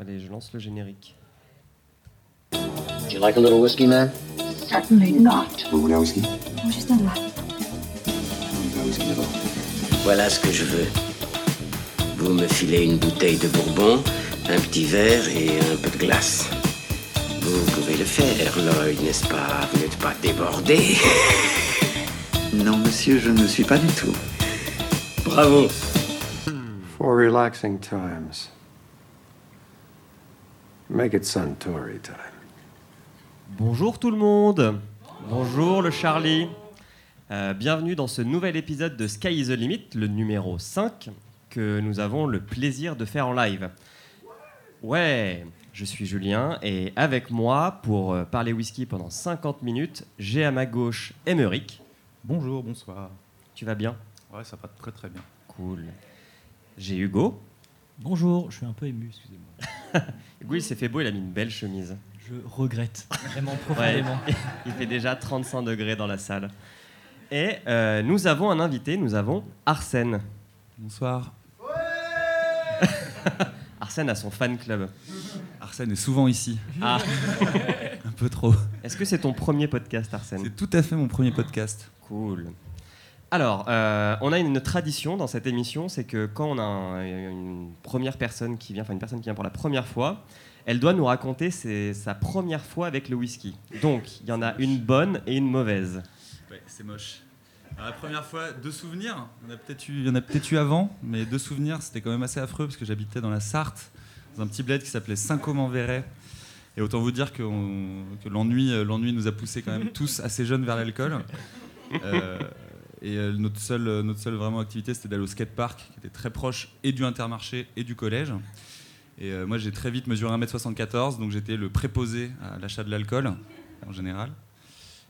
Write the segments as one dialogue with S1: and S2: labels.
S1: Allez, je lance le générique.
S2: Would you like a little whiskey, man?
S3: Certainly not.
S4: Vous voulez un whisky?
S3: Juste un
S4: whisky d'abord
S2: Voilà ce que je veux. Vous me filez une bouteille de bourbon, un petit verre et un peu de glace. Vous pouvez le faire, Lloyd, n'est-ce pas? Vous n'êtes pas débordé
S5: Non, monsieur, je ne suis pas du tout.
S2: Bravo
S6: For relaxing times. Make it Suntory time.
S1: Bonjour tout le monde Bonjour le Charlie Euh, Bienvenue dans ce nouvel épisode de Sky is the Limit, le numéro 5, que nous avons le plaisir de faire en live. Ouais, je suis Julien et avec moi, pour euh, parler whisky pendant 50 minutes, j'ai à ma gauche Émeric.
S7: Bonjour, bonsoir.
S1: Tu vas bien?
S7: Ouais, ça va très très bien.
S1: Cool. J'ai Hugo.
S8: Bonjour, je suis un peu ému, excusez-moi.
S1: Hugo, il s'est fait beau, il a mis une belle chemise.
S8: Je regrette vraiment
S1: Ouais,
S8: profondément.
S1: il fait déjà 35 degrés dans la salle. Et euh, nous avons un invité, nous avons Arsène.
S7: Bonsoir.
S1: Arsène a son fan club.
S7: Arsène est souvent ici.
S1: Ah,
S7: Un peu trop.
S1: est-ce que c'est ton premier podcast, Arsène?
S7: C'est tout à fait mon premier podcast.
S1: Cool. Alors, euh, on a une tradition dans cette émission, c'est que quand on a un- une première personne qui vient, enfin une personne qui vient pour la première fois, elle doit nous raconter ses- sa première fois avec le whisky. Donc, il y en a une bonne et une mauvaise.
S7: Ouais, c'est moche. Alors, la première fois, deux souvenirs. Il y en a peut-être eu, il y en a peut-être eu avant, mais deux souvenirs, c'était quand même assez affreux parce que j'habitais dans la Sarthe, dans un petit bled qui s'appelait Saint-Côme-en-Véret. Et autant vous dire que, on- que l'ennui, euh, l'ennui nous a poussés quand même tous assez jeunes vers l'alcool. Euh, et euh, notre seule, euh, notre seule vraiment activité, c'était d'aller au skatepark, qui était très proche et du intermarché et du collège. Et euh, moi, j'ai très vite mesuré 1m74, donc j'étais le préposé à l'achat de l'alcool, en général.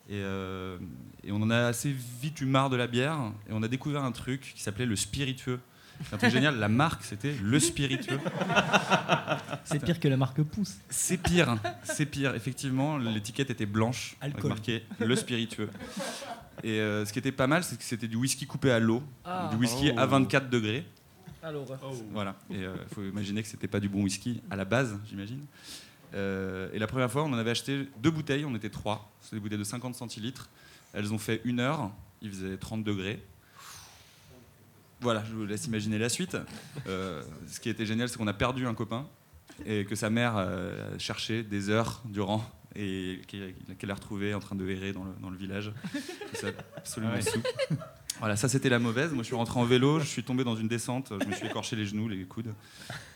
S7: Et, et on en a assez vite eu marre de la bière, et on a découvert un truc qui s'appelait le spiritueux. C'est un truc génial, la marque c'était le spiritueux.
S8: C'est pire que la marque Pouce.
S7: C'est pire, c'est pire. Effectivement, l'étiquette était blanche, avec
S8: Alcool.
S7: marqué le spiritueux. Et euh, ce qui était pas mal, c'est que c'était du whisky coupé à l'eau,
S8: Ah.
S7: du whisky
S1: Oh.
S7: à 24 degrés.
S8: Alors,
S7: Voilà. Et il faut imaginer que c'était pas du bon whisky à la base, j'imagine. Euh, et la première fois, on en avait acheté deux bouteilles, on était trois. C'était des bouteilles de 50 centilitres. Elles ont fait une heure, il faisait 30 degrés. Voilà, je vous laisse imaginer la suite. Euh, ce qui était génial, c'est qu'on a perdu un copain et que sa mère euh, cherchait des heures durant et qu'elle a retrouvé en train de errer dans le, dans le village. C'est absolument
S1: Ouais.
S7: sous. Voilà, ça c'était la mauvaise. Moi je suis rentré en vélo, je suis tombé dans une descente, je me suis écorché les genoux, les coudes,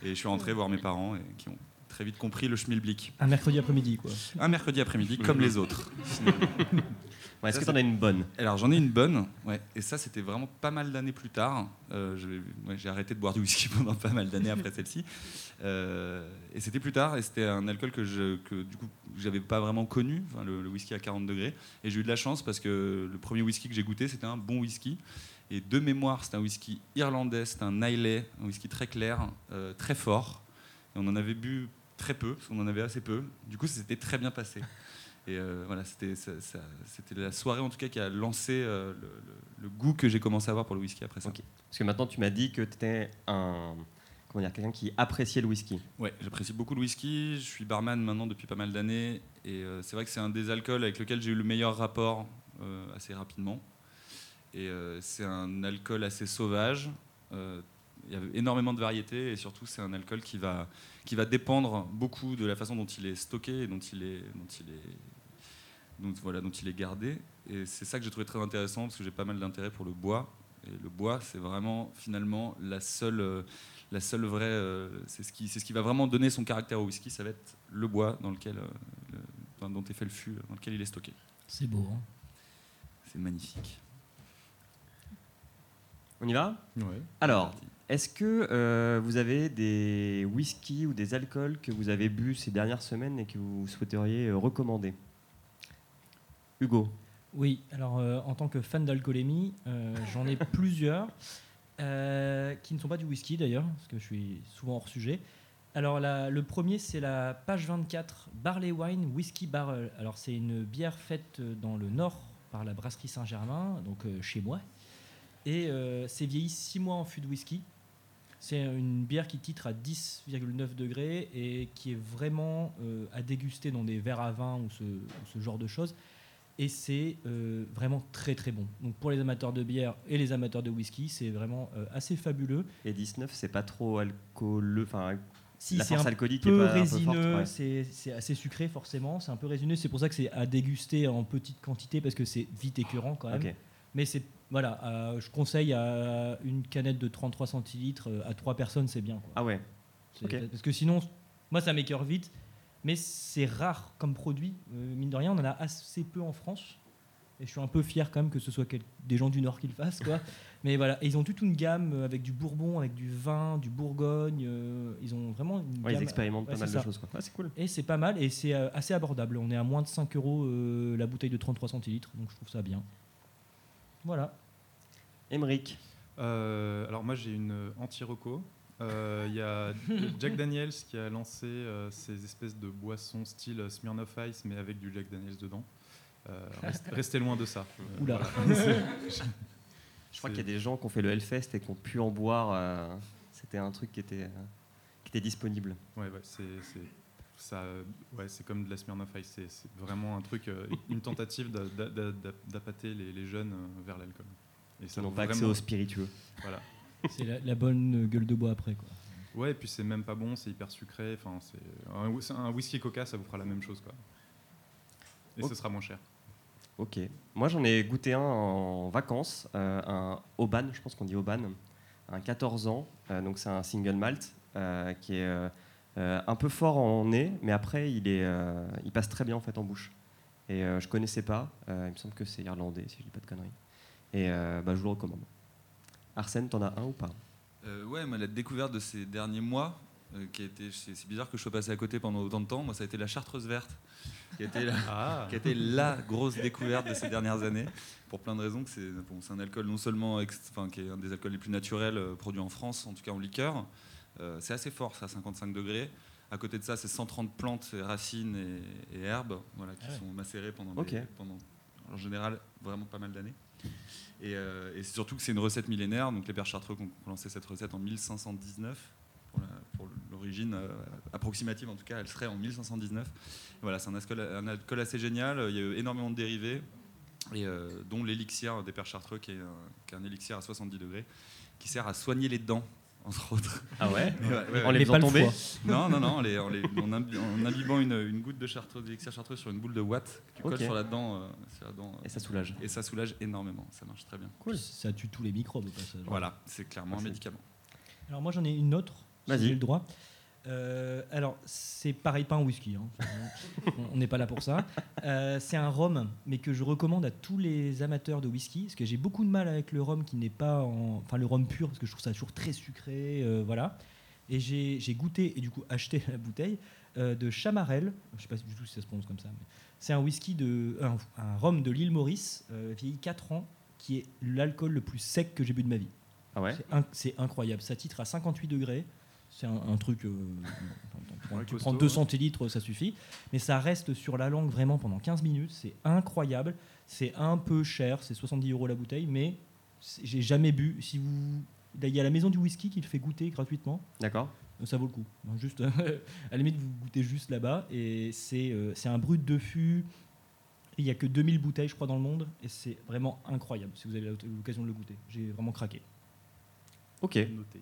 S7: et je suis rentré voir mes parents et qui ont très vite compris le schmilblick.
S8: un mercredi après-midi, quoi.
S7: Un mercredi après-midi, comme les autres.
S1: Ouais, Est-ce que t'en as une bonne?
S7: Alors j'en ai une bonne, ouais. et ça c'était vraiment pas mal d'années plus tard. Euh, ouais, J'ai arrêté de boire du whisky pendant pas mal d'années après celle-ci. Euh, et c'était plus tard, et c'était un alcool que, je, que du coup j'avais pas vraiment connu, enfin, le, le whisky à 40 degrés. Et j'ai eu de la chance parce que le premier whisky que j'ai goûté c'était un bon whisky. Et de mémoire, c'était un whisky irlandais, c'était un Islay, un whisky très clair, euh, très fort. Et on en avait bu très peu, parce qu'on en avait assez peu. Du coup, ça s'était très bien passé. Et euh, voilà, c'était la soirée en tout cas qui a lancé euh, le, le- le goût que j'ai commencé à avoir pour le whisky après ça.
S1: Ok. Parce que maintenant, tu m'as dit que tu étais un. Comment dire Quelqu'un qui appréciait le whisky.
S7: Ouais, j'apprécie beaucoup le whisky. Je suis barman maintenant depuis pas mal d'années. Et euh, c'est vrai que c'est un des alcools avec lequel j'ai eu le meilleur rapport assez rapidement. Et c'est un alcool assez sauvage. Il y a énormément de variétés et surtout c'est un alcool qui va, qui va dépendre beaucoup de la façon dont il est stocké et dont il est, dont il est, dont, voilà, dont il est gardé. Et c'est ça que j'ai trouvé très intéressant parce que j'ai pas mal d'intérêt pour le bois. Et le bois, c'est vraiment finalement la seule, euh, la seule vraie. euh, c'est ce qui, c'est ce qui va vraiment donner son caractère au whisky. Ça va être le bois dans lequel, euh, le- dont est fait le fût, dans lequel il est stocké.
S8: C'est beau, hein.
S7: C'est magnifique.
S1: On y va? Alors, est-ce que euh, vous avez des whisky ou des alcools que vous avez bu ces dernières semaines et que vous souhaiteriez recommander? Hugo
S8: Oui, alors euh, en tant que fan d'alcoolémie, euh, j'en ai plusieurs euh, qui ne sont pas du whisky d'ailleurs, parce que je suis souvent hors sujet. Alors la- le premier, c'est la page 24, Barley Wine Whisky Barrel. Alors c'est une bière faite dans le nord par la brasserie Saint-Germain, donc chez moi. Et c'est vieilli 6 mois en fût de whisky. C'est une bière qui titre à 10,9 degrés et qui est vraiment euh, à déguster dans des verres à vin ou ce, ou ce genre de choses. Et c'est euh, vraiment très très bon. Donc pour les amateurs de bière et les amateurs de whisky, c'est vraiment euh, assez fabuleux.
S1: Et 19, c'est pas trop alcooleux. Enfin,
S8: Si
S1: la
S8: c'est
S1: force
S8: un
S1: alcoolique
S8: peu
S1: est pas
S8: résineux,
S1: ouais.
S8: c'est assez sucré forcément, c'est un peu résineux, c'est pour ça que c'est à déguster en petite quantité parce que c'est vite écœurant quand même. Mais c'est voilà, euh, je conseille à une canette de 33 centilitres à trois personnes, c'est bien. quoi.
S1: Ah ouais.
S8: Parce que sinon, moi ça m'écœure vite, mais c'est rare comme produit. Euh, mine de rien, on en a assez peu en France. Et je suis un peu fier quand même que ce soit quel- des gens du Nord qui le fassent. Quoi. mais voilà, et ils ont toute une gamme euh, avec du Bourbon, avec du vin, du Bourgogne. euh, ils ont vraiment une
S1: Ouais, ils
S8: gamme-
S1: expérimentent
S8: Ouais,
S1: pas mal
S8: c'est
S1: de
S8: ça.
S1: choses. Quoi. Ouais, c'est cool.
S8: Et c'est pas mal et c'est assez abordable. On est à moins de 5 euros euh, la bouteille de 33 centilitres, donc je trouve ça bien. Voilà.
S1: Emric.
S9: Euh, alors moi j'ai une anti-reco. Euh, Il y a Jack Daniels qui a lancé euh, ces espèces de boissons style Smirnoff Ice mais avec du Jack Daniels dedans. Euh, reste- restez loin de ça. Euh,
S8: Oula.
S1: Je crois qu'il y a des gens qui ont fait le Hellfest et qui ont pu en boire. euh, C'était un truc qui était, euh, qui était disponible.
S9: Ouais, ouais, c'est c'est- ça, ouais, c'est comme de la Smirnoff Ice. C'est vraiment un truc, une tentative d'a- d'a- d'a- d'a- d'appâter les, les jeunes vers l'alcool. Et
S1: n'ont pas accès aux spiritueux.
S9: Voilà.
S8: C'est la, la bonne gueule de bois après. Quoi.
S9: Ouais, et puis c'est même pas bon, c'est hyper sucré. Enfin, c'est un, whi- un whisky Coca, ça vous fera la même chose, quoi. Et ce sera moins cher.
S1: Ok. Moi, j'en ai goûté un en vacances, euh, un Oban, je pense qu'on dit Oban, un 14 ans. euh, donc, c'est un single malt euh, qui est un peu fort en nez, mais après, il, est, euh, il passe très bien en fait en bouche. Et euh, je connaissais pas. euh, il me semble que c'est irlandais, si je dis pas de conneries. Et euh, bah, je vous le recommande. Arsène, t'en as un ou pas
S7: Euh, ouais, moi, la découverte de ces derniers mois, euh, qui a été, c'est bizarre que je sois passé à côté pendant autant de temps. Moi, ça a été la Chartreuse verte, qui a été la,
S9: Ah
S7: qui a été la grosse découverte de ces dernières années, pour plein de raisons. que C'est bon, c'est un alcool non seulement, ex- enfin, qui est un des alcools les plus naturels euh, produits en France, en tout cas en liqueur. Euh, c'est assez fort, ça, à 55 degrés. À côté de ça, c'est 130 plantes, racines et, et herbes, voilà, qui
S8: Ah ouais.
S7: sont macérées pendant,
S1: Ok.
S7: des- pendant, en général, vraiment pas mal d'années. Et, euh, et c'est surtout que c'est une recette millénaire. Donc les pères chartreux ont lancé cette recette en 1519. Pour l'origine euh, approximative, en tout cas, elle serait en 1519. Voilà, c'est un alcool, un assez génial. Il y a eu énormément de dérivés, euh, dont l'élixir des pères chartreux, qui est, un, qui est un élixir à 70 degrés, qui sert à soigner les dents, entre autres.
S1: Ah ouais
S7: Ouais, ouais.
S1: les faisant tomber.
S7: Non, non, non, en, les- en les- en imbi- en imbibant une, une goutte de chartreuse, d'élixir chartreux sur une boule de watt, que tu colles sur la dent, euh, sur la dent, euh,
S1: Et ça soulage.
S7: et ça soulage énormément. Ça marche très bien.
S1: Cool.
S8: Ça tue tous les microbes au passage.
S7: Voilà, c'est clairement un médicament.
S8: Alors moi j'en ai une autre, si
S1: Vas-y.
S8: j'ai le droit. Euh, alors c'est pareil, pas un whisky. hein. On- n'est pas là pour ça. Euh, c'est un rhum, mais que je recommande à tous les amateurs de whisky, parce que j'ai beaucoup de mal avec le rhum qui n'est pas en, enfin le rhum pur, parce que je trouve ça toujours très sucré, euh, voilà. Et j'ai goûté et du coup acheté la bouteille de Chamarel. Je sais pas du tout si ça se prononce comme ça. mais C'est un whisky de, un, un rhum de l'île Maurice, vieilli 4 ans, qui est l'alcool le plus sec que j'ai bu de ma vie.
S1: Ah ouais?
S8: C'est inc- C'est incroyable. Ça titre à 58 degrés. C'est un, un truc. euh, tu prends-
S9: Ouais,
S8: tu
S9: costaud,
S8: prends 2
S9: ouais.
S8: centilitres, ça suffit. Mais ça reste sur la langue vraiment pendant 15 minutes. C'est incroyable. C'est un peu cher. C'est 70 euros la bouteille. Mais j'ai jamais bu. Si vous. Il y a la maison du whisky qui le fait goûter gratuitement.
S1: D'accord.
S8: Euh, Ça vaut le coup. Non, Juste, à la limite, vous goûtez juste là-bas. Et c'est euh, c'est un brut de fût. Il n'y a que 2000 bouteilles, je crois, dans le monde. Et c'est vraiment incroyable si vous avez l'occasion de le goûter. J'ai vraiment craqué.
S1: Ok.
S9: Noté.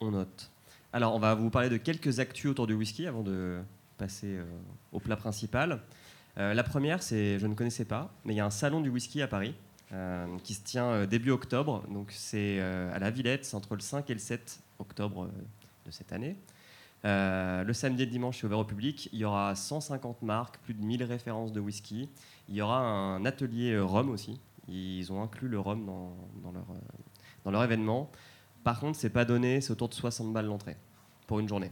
S1: On note. Alors, on va vous parler de quelques actus autour du whisky avant de passer euh, au plat principal. Euh, la première, c'est, je ne connaissais pas, mais il y a un salon du whisky à Paris euh, qui se tient début octobre. Donc, c'est à la Villette, c'est entre le 5 et le 7 octobre de cette année. Le samedi et le dimanche, c'est ouvert au public. Il y aura 150 marques, plus de 1000 références de whisky. Il y aura un atelier rhum aussi. Ils ont inclus le rhum dans leur événement. Par contre, c'est pas donné, c'est autour de 60 balles l'entrée pour une journée.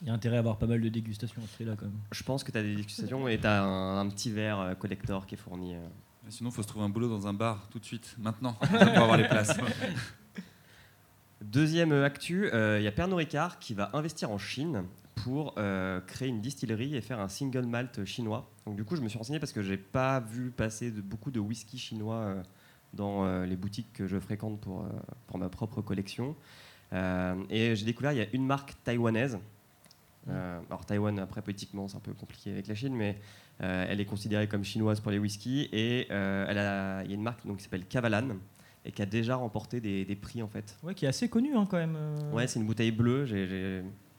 S8: Il y a intérêt à avoir pas mal de dégustations après là quand même.
S1: Je pense que tu as des discussions et tu as un, un petit verre euh, collector qui est fourni. euh.
S7: Sinon, il faut se trouver un boulot dans un bar tout de suite, maintenant, pour avoir les places.
S1: Deuxième actu, euh, il y a Pernod Ricard qui va investir en Chine pour euh, créer une distillerie et faire un single malt chinois. Donc du coup, je me suis renseigné parce que j'ai pas vu passer de, beaucoup de whisky chinois euh, dans euh, les boutiques que je fréquente pour, euh, pour ma propre collection. Euh, et j'ai découvert, il y a une marque taïwanaise. Alors Taïwan, après politiquement, c'est un peu compliqué avec la Chine, mais elle est considérée comme chinoise pour les whiskies. Et elle a, il y a une marque donc, qui s'appelle Cavalan et qui a déjà remporté des, des prix en fait.
S8: Ouais, qui est assez connu hein, quand même.
S1: Ouais, c'est une bouteille bleue,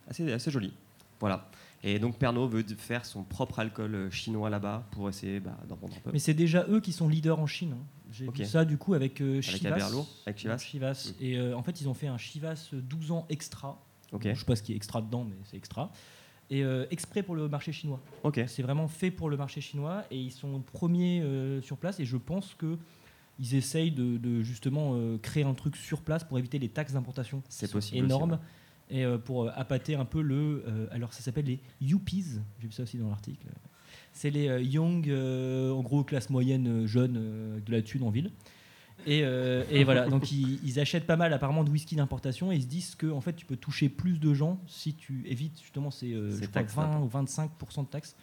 S1: assez, assez jolie. Voilà. Et donc Pernod veut faire son propre alcool chinois là-bas pour essayer bah, d'en vendre un peu.
S8: Mais c'est déjà eux qui sont leaders en Chine. hein. J'ai
S1: Ok.
S8: vu ça du coup avec euh,
S1: Avec
S8: Chivas.
S1: Aberlour, avec Chivas.
S8: Chivas.
S1: Mm.
S8: Et euh, en fait, ils ont fait un Chivas 12 ans extra. Je sais pas ce qui est extra dedans, mais c'est extra. Et euh, exprès pour le marché chinois. C'est vraiment fait pour le marché chinois et ils sont premiers euh, sur place. Et je pense que ils essayent de, de justement euh, créer un truc sur place pour éviter les taxes d'importation.
S1: C'est aussi,
S8: Énormes.
S1: ouais.
S8: Et euh, pour euh, appâter un peu le. euh, alors ça s'appelle les Yuppies. J'ai vu ça aussi dans l'article. C'est les euh, young, euh, en gros classe moyenne, euh, jeunes, euh, avec de la thune en ville. Et, euh, et voilà, donc ils, ils achètent pas mal apparemment de whisky d'importation et ils se disent que en fait tu peux toucher plus de gens si tu évites justement ces, euh,
S1: Ces
S8: je crois,
S1: taxes
S8: 20
S1: d'impôt.
S8: ou 25% de taxes.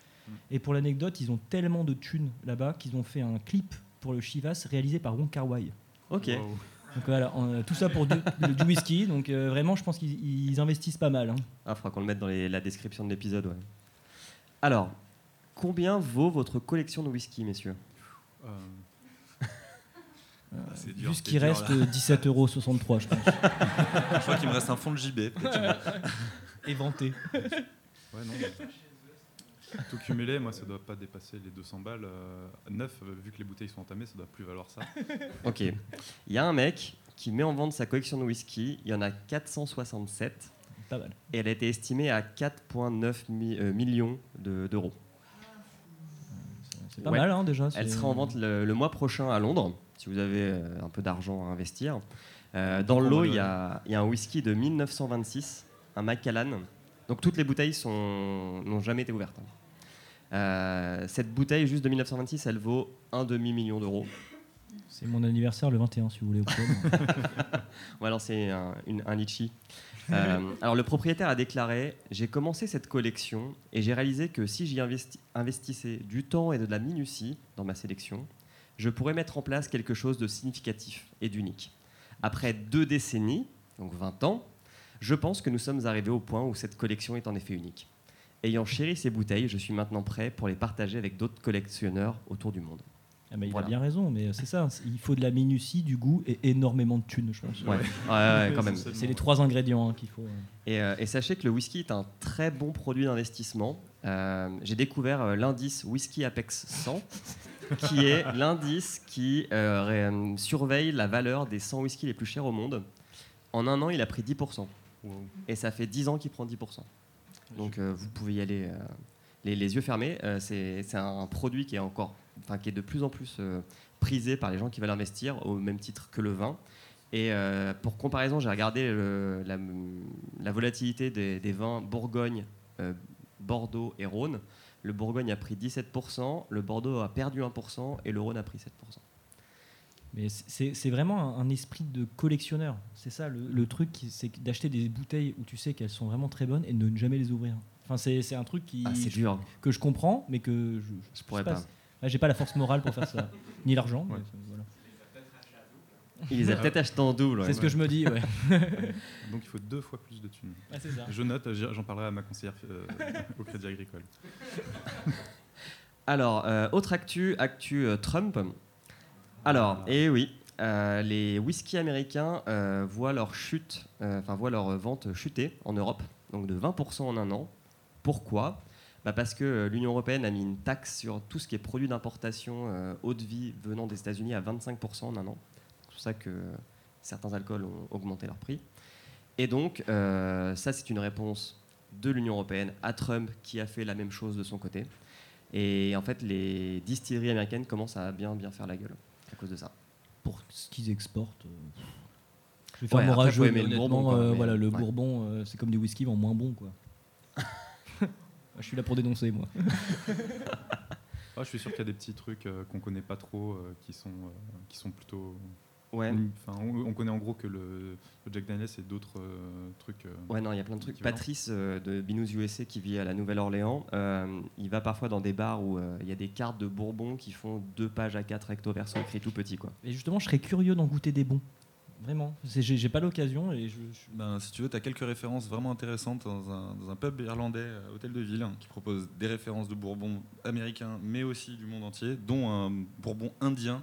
S8: Et pour l'anecdote, ils ont tellement de thunes là-bas qu'ils ont fait un clip pour le Chivas réalisé par Wong Kar Wai.
S1: Ok.
S9: Wow.
S8: Donc voilà, en- tout ça pour du, du whisky. Donc euh, vraiment, je pense qu'ils ils investissent pas mal. hein.
S1: Ah, faudra qu'on le mette dans les- la description de l'épisode. Ouais. Alors, combien vaut votre collection de whisky, messieurs
S9: Euh,
S8: Euh,
S7: c'est dur,
S8: Vu ce qui reste,
S7: là.
S8: euh, 17,63 euros, je pense.
S7: Je crois qu'il me reste un fond de JB.
S8: Éventé.
S9: ouais, non. mais Tout cumulé, moi, ça doit pas dépasser les 200 balles. euh, neuf, euh, vu que les bouteilles sont entamées, ça doit plus valoir ça.
S1: Ok. Il y a un mec qui met en vente sa collection de whisky. Il y en a 467
S8: Pas mal.
S1: et elle a été estimée à 4,9 mi- euh, millions de- d'euros.
S8: C'est pas
S1: Ouais.
S8: mal hein, déjà.
S1: Elle sera en vente le, le mois prochain à Londres, si vous avez euh, un peu d'argent à investir. Euh, dans l'eau, il
S9: le-
S1: y, a il y a un whisky de 1926, un Macallan. Donc toutes les bouteilles n'ont jamais été ouvertes. Euh, cette bouteille juste de 1926, elle vaut un demi-million d'euros.
S8: C'est mon anniversaire le 21, si vous voulez.
S1: On va lancer un, une- un litchi. Euh, alors le propriétaire a déclaré J'ai commencé cette collection et j'ai réalisé que si j'y investi- investissais du temps et de la minutie dans ma sélection, je pourrais mettre en place quelque chose de significatif et d'unique. Après deux décennies, donc 20 ans, je pense que nous sommes arrivés au point où cette collection est en effet unique. Ayant chéri ces bouteilles, je suis maintenant prêt pour les partager avec d'autres collectionneurs autour du monde.
S8: Ah, mais il
S1: Voilà.
S8: a bien raison, mais c'est ça. Il faut de la minutie, du goût et énormément de thunes, je pense.
S1: Ouais, ouais, ouais, quand même.
S9: C'est
S8: les trois ingrédients hein, qu'il faut. euh.
S1: Et, euh, et sachez que le whisky est un très bon produit d'investissement. Euh, J'ai découvert euh, l'indice Whisky Apex 100, qui est l'indice qui euh, ré- euh, surveille la valeur des 100 whiskies les plus chers au monde. En un an, il a pris 10%. Et ça fait 10 ans qu'il prend 10%. Donc euh, vous pouvez y aller euh, les, les yeux fermés. Euh, C'est c'est un produit qui est encore, enfin qui est de plus en plus euh, prisé par les gens qui veulent investir au même titre que le vin. Et euh, pour comparaison, j'ai regardé le- la, la volatilité des, des vins Bourgogne, euh, Bordeaux et Rhône. Le Bourgogne a pris 17%, le Bordeaux a perdu 1% et le Rhône a pris 7%.
S8: Mais c'est vraiment un, un esprit de collectionneur. C'est ça le, le truc, c'est d'acheter des bouteilles où tu sais qu'elles sont vraiment très bonnes et de ne jamais les ouvrir. Enfin, c'est un truc qui,
S1: Ah, dur.
S8: que je comprends, mais que je,
S1: Je pourrais pas.
S8: Ah, J'ai pas la force morale pour faire ça, ni l'argent.
S9: Ouais.
S8: voilà.
S1: Il les a peut-être achetés en double. ouais.
S8: C'est ce que je me dis. Ouais.
S9: Donc il faut deux fois plus de thunes.
S8: Ah, ça.
S9: Je note, j'en parlerai à ma conseillère euh, au Crédit Agricole.
S1: Alors, euh, autre actu, actu euh, Trump. Alors, et oui, euh, les whisky américains euh, voient leur chute, euh, enfin voient leur vente chuter en Europe, donc de 20% en un an. Pourquoi? Bah Parce que euh, l'Union européenne a mis une taxe sur tout ce qui est produit d'importation euh, haut de vie venant des États-Unis à 25% en un an. C'est pour ça que certains alcools ont augmenté leur prix. Et donc, euh, ça, c'est une réponse de l'Union européenne à Trump qui a fait la même chose de son côté. Et en fait, les distilleries américaines commencent à bien, bien faire la gueule à cause de ça.
S8: Pour ce qu'ils exportent. euh, Je vais faire
S1: Ouais,
S8: mon rageux, mais
S1: le Bourbon, quoi,
S8: euh,
S1: mais-
S8: voilà, le
S1: ouais.
S8: bourbon, euh, c'est comme des whisky, mais en moins bon, quoi. Je suis là pour dénoncer, moi.
S9: Ah, je suis sûr qu'il y a des petits trucs euh, qu'on connaît pas trop euh, qui, sont, euh, qui sont plutôt.
S1: Ouais.
S9: Enfin, on, on connaît en gros que le, le Jack Daniels et d'autres euh, trucs. euh,
S1: Ouais, non, il y a plein de trucs. Patrice euh, de Binous USA qui vit à la Nouvelle-Orléans, euh, il va parfois dans des bars où euh, il y a des cartes de Bourbon qui font deux pages à 4 recto verso écrit tout petit. Quoi.
S8: Et justement, je serais curieux d'en goûter des bons. Vraiment. J'ai pas l'occasion et je, je-
S7: Ben, si tu veux, tu as quelques références vraiment intéressantes dans un, dans un pub irlandais, euh, Hôtel de Ville, hein, qui propose des références de bourbon américain, mais aussi du monde entier, dont un bourbon indien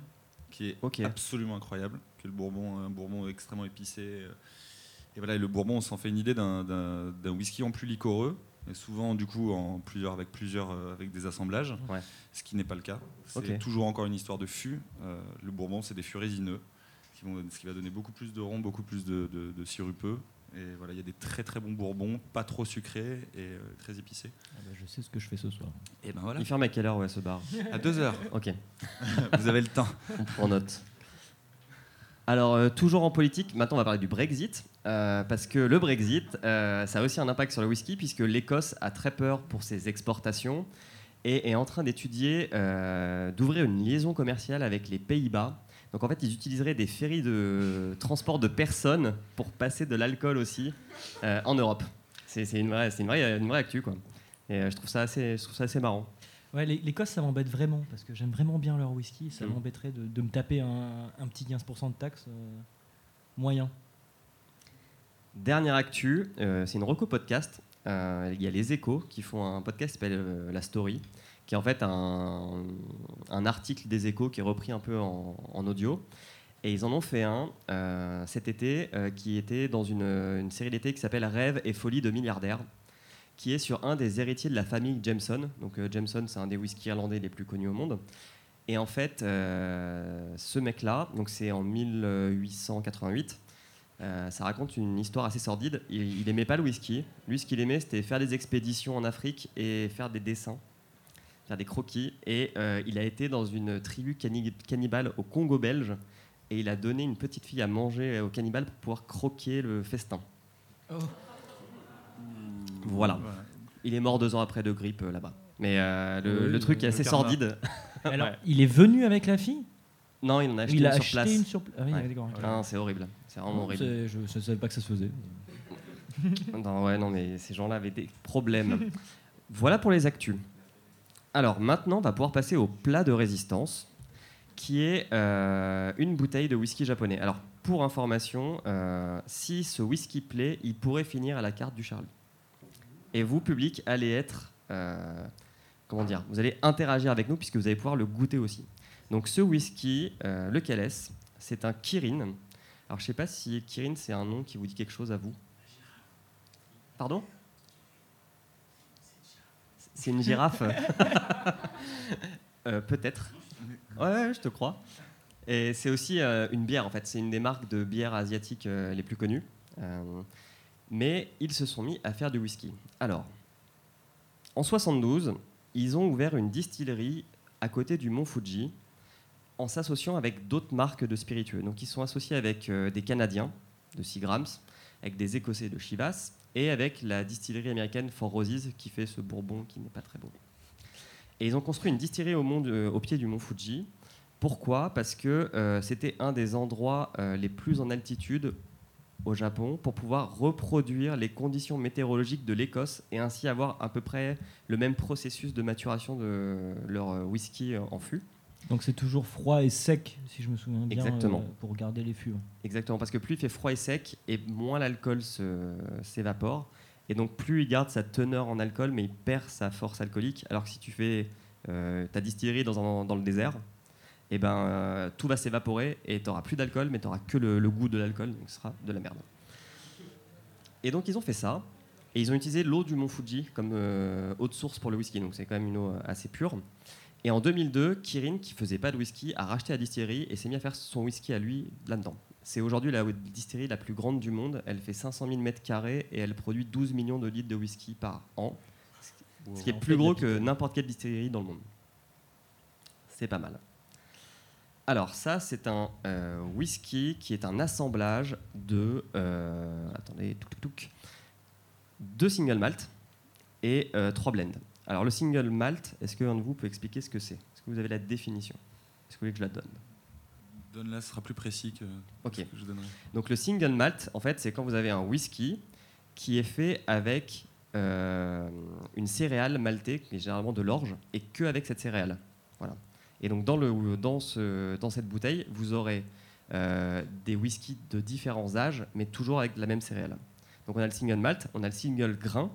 S7: qui est absolument incroyable, qui est le bourbon, un bourbon extrêmement épicé. euh. Et voilà, et le bourbon, on s'en fait une idée d'un- d'un d'un whisky en plus liquoreux, et souvent du coup en plusieurs, avec plusieurs, euh, avec des assemblages,
S1: Ouais.
S7: ce qui n'est pas le cas. C'est
S1: Ok.
S7: toujours encore une histoire de fût. Euh, le bourbon, c'est des fûts résineux, qui vont- ce qui va donner beaucoup plus de rond, beaucoup plus de, de, de sirupeux. Et voilà, il y a des très très bons bourbons, pas trop sucrés et euh, très épicés.
S8: ah bah, je sais ce que je fais ce soir.
S7: Et ben voilà,
S1: Il ferme à quelle heure, ouais, ce bar?
S7: À deux heures,
S1: Ok,
S7: vous avez le temps.
S1: on prend note. Alors, euh, toujours en politique, maintenant on va parler du Brexit, euh, parce que le Brexit, euh, ça a aussi un impact sur le whisky, puisque l'Écosse a très peur pour ses exportations et est en train d'étudier euh, d'ouvrir une liaison commerciale avec les Pays-Bas. Donc en fait, ils utiliseraient des ferries de transport de personnes pour passer de l'alcool aussi euh, en Europe. C'est une vraie, c'est une vraie, une vraie actu, quoi. Et euh, je trouve ça assez, je trouve ça assez marrant.
S8: Ouais, l'É- l'Écosse, ça m'embête vraiment parce que j'aime vraiment bien leur whisky. Ça
S1: Mhm.
S8: m'embêterait de, de me taper un, un petit 15% de taxe euh, moyen.
S1: Dernière actu, c'est une reco podcast. Il y a les Échos qui font un podcast qui s'appelle La Story, qui est en fait un, article des Échos qui est repris un peu en, audio. Et ils en ont fait un euh, cet été euh, qui était dans une, série d'été qui s'appelle Rêve et folie de milliardaires, qui est sur un des héritiers de la famille Jameson. Donc euh, Jameson, c'est un des whisky irlandais les plus connus au monde. Et en fait, ce mec-là, donc c'est en 1888, euh, ça raconte une histoire assez sordide. Il, il aimait pas le whisky. Lui, ce qu'il aimait, c'était faire des expéditions en Afrique et faire des dessins, faire des croquis. Et euh, il a été dans une tribu cannibale au Congo belge. Et il a donné une petite fille à manger aux cannibales pour pouvoir croquer le festin. Voilà. Il est mort deux ans après de grippe euh, là-bas. Mais euh, le,
S9: Oui,
S1: le truc est assez
S9: karma.
S1: sordide.
S8: Alors,
S1: Ouais.
S8: il est venu avec la fille?
S1: Non, il en a acheté
S8: Il a
S1: une
S8: acheté
S1: sur place.
S8: une sur place. Ah oui,
S1: Ouais. Non, c'est horrible. C'est vraiment horrible.
S8: Je ne savais pas que ça se faisait.
S1: Non, ouais, non, mais ces gens-là avaient des problèmes. voilà pour les actus. Alors maintenant, on va pouvoir passer au plat de résistance, qui est euh, une bouteille de whisky japonais. Alors, pour information, euh, si ce whisky plaît, il pourrait finir à la carte du Charlie. Et vous, public, allez être, euh, comment dire, vous allez interagir avec nous puisque vous allez pouvoir le goûter aussi. Donc, ce whisky, lequel est-ce? C'est un Kirin. Alors, je sais pas si Kirin, c'est un nom qui vous dit quelque chose à vous. Pardon? C'est une girafe Euh, Peut-être. Ouais, je te crois. Et c'est aussi euh, une bière, en fait. C'est une des marques de bière asiatiques euh, les plus connues. Euh, mais ils se sont mis à faire du whisky. Alors, en 72, ils ont ouvert une distillerie à côté du mont Fuji en s'associant avec d'autres marques de spiritueux. Donc, ils sont associés avec euh, des Canadiens de 6 grammes, avec des Écossais de Chivas et avec la distillerie américaine Four Roses qui fait ce bourbon qui n'est pas très beau. Et ils ont construit une distillerie au, au pied du mont Fuji. Pourquoi? Parce que euh, c'était un des endroits euh, les plus en altitude au Japon pour pouvoir reproduire les conditions météorologiques de l'Écosse et ainsi avoir à peu près le même processus de maturation de leur euh, whisky euh, en fût.
S8: Donc c'est toujours froid et sec, si je me souviens bien,
S1: Exactement.
S8: euh, pour garder les fûts.
S1: Exactement, parce que plus il fait froid et sec, et moins l'alcool s'évapore. Et donc plus il garde sa teneur en alcool, mais il perd sa force alcoolique. Alors que si tu fais euh, ta distillerie dans, un- dans le désert, et ben, euh, tout va s'évaporer et tu n'auras plus d'alcool, mais tu n'auras que le, le goût de l'alcool, donc ce sera de la merde. Et donc ils ont fait ça, et ils ont utilisé l'eau du mont Fuji comme eau de source pour le whisky, donc c'est quand même une eau assez pure. Et en 2002, Kirin, qui faisait pas de whisky, a racheté la distillerie et s'est mis à faire son whisky à lui là-dedans. C'est aujourd'hui la distillerie la plus grande du monde. Elle fait 500 000 mètres carrés et elle produit 12 millions de litres de whisky par an, ce qui est plus gros que n'importe quelle distillerie dans le monde. C'est pas mal. Alors ça, c'est un euh, whisky qui est un assemblage de, euh, attendez, touc, touc, touc, deux single malt et euh, trois blends. Alors le single malt, est-ce qu'un de vous peut expliquer ce que c'est? Est-ce que vous avez la définition? Est-ce que vous voulez que je la donne?
S7: Donne-la, ce sera plus précis que
S1: Ok.
S7: ce que je donnerai.
S1: Donc le single malt, en fait, c'est quand vous avez un whisky qui est fait avec euh, une céréale maltée, qui est généralement de l'orge, et que avec cette céréale. Voilà. Et donc dans, le, dans, ce, dans cette bouteille, vous aurez euh, des whiskies de différents âges, mais toujours avec la même céréale. Donc on a le single malt, on a le single grain,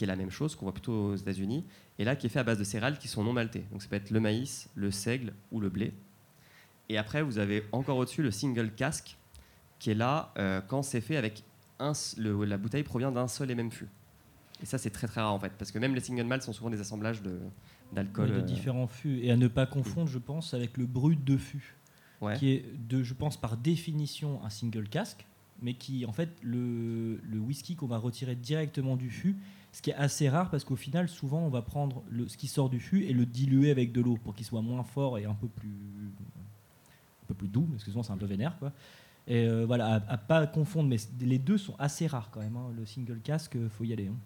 S1: qui est la même chose qu'on voit plutôt aux États-Unis, et là qui est fait à base de céréales qui sont non maltées. Donc ça peut être le maïs, le seigle ou le blé. Et après, vous avez encore au-dessus le single cask, qui est là euh, quand c'est fait avec un, le- la bouteille provient d'un seul et même fût. Et ça, c'est très très rare en fait, parce que même les single malt sont souvent des assemblages de- d'alcool.
S8: Ouais, de
S1: euh,
S8: différents fûts. Et à ne pas confondre, je pense, avec le brut de fût,
S1: ouais.
S8: qui est, de, je pense, par définition un single cask, mais qui, en fait, le, le whisky qu'on va retirer directement du fût, ce qui est assez rare parce qu'au final, souvent, on va prendre ce qui sort du fût et le diluer avec de l'eau pour qu'il soit moins fort et un peu plus, un peu plus doux, parce que souvent, c'est un peu vénère, quoi. Et euh, voilà, à, à pas confondre, mais les deux sont assez rares quand même. hein. Le single cask, euh, faut y aller. hein.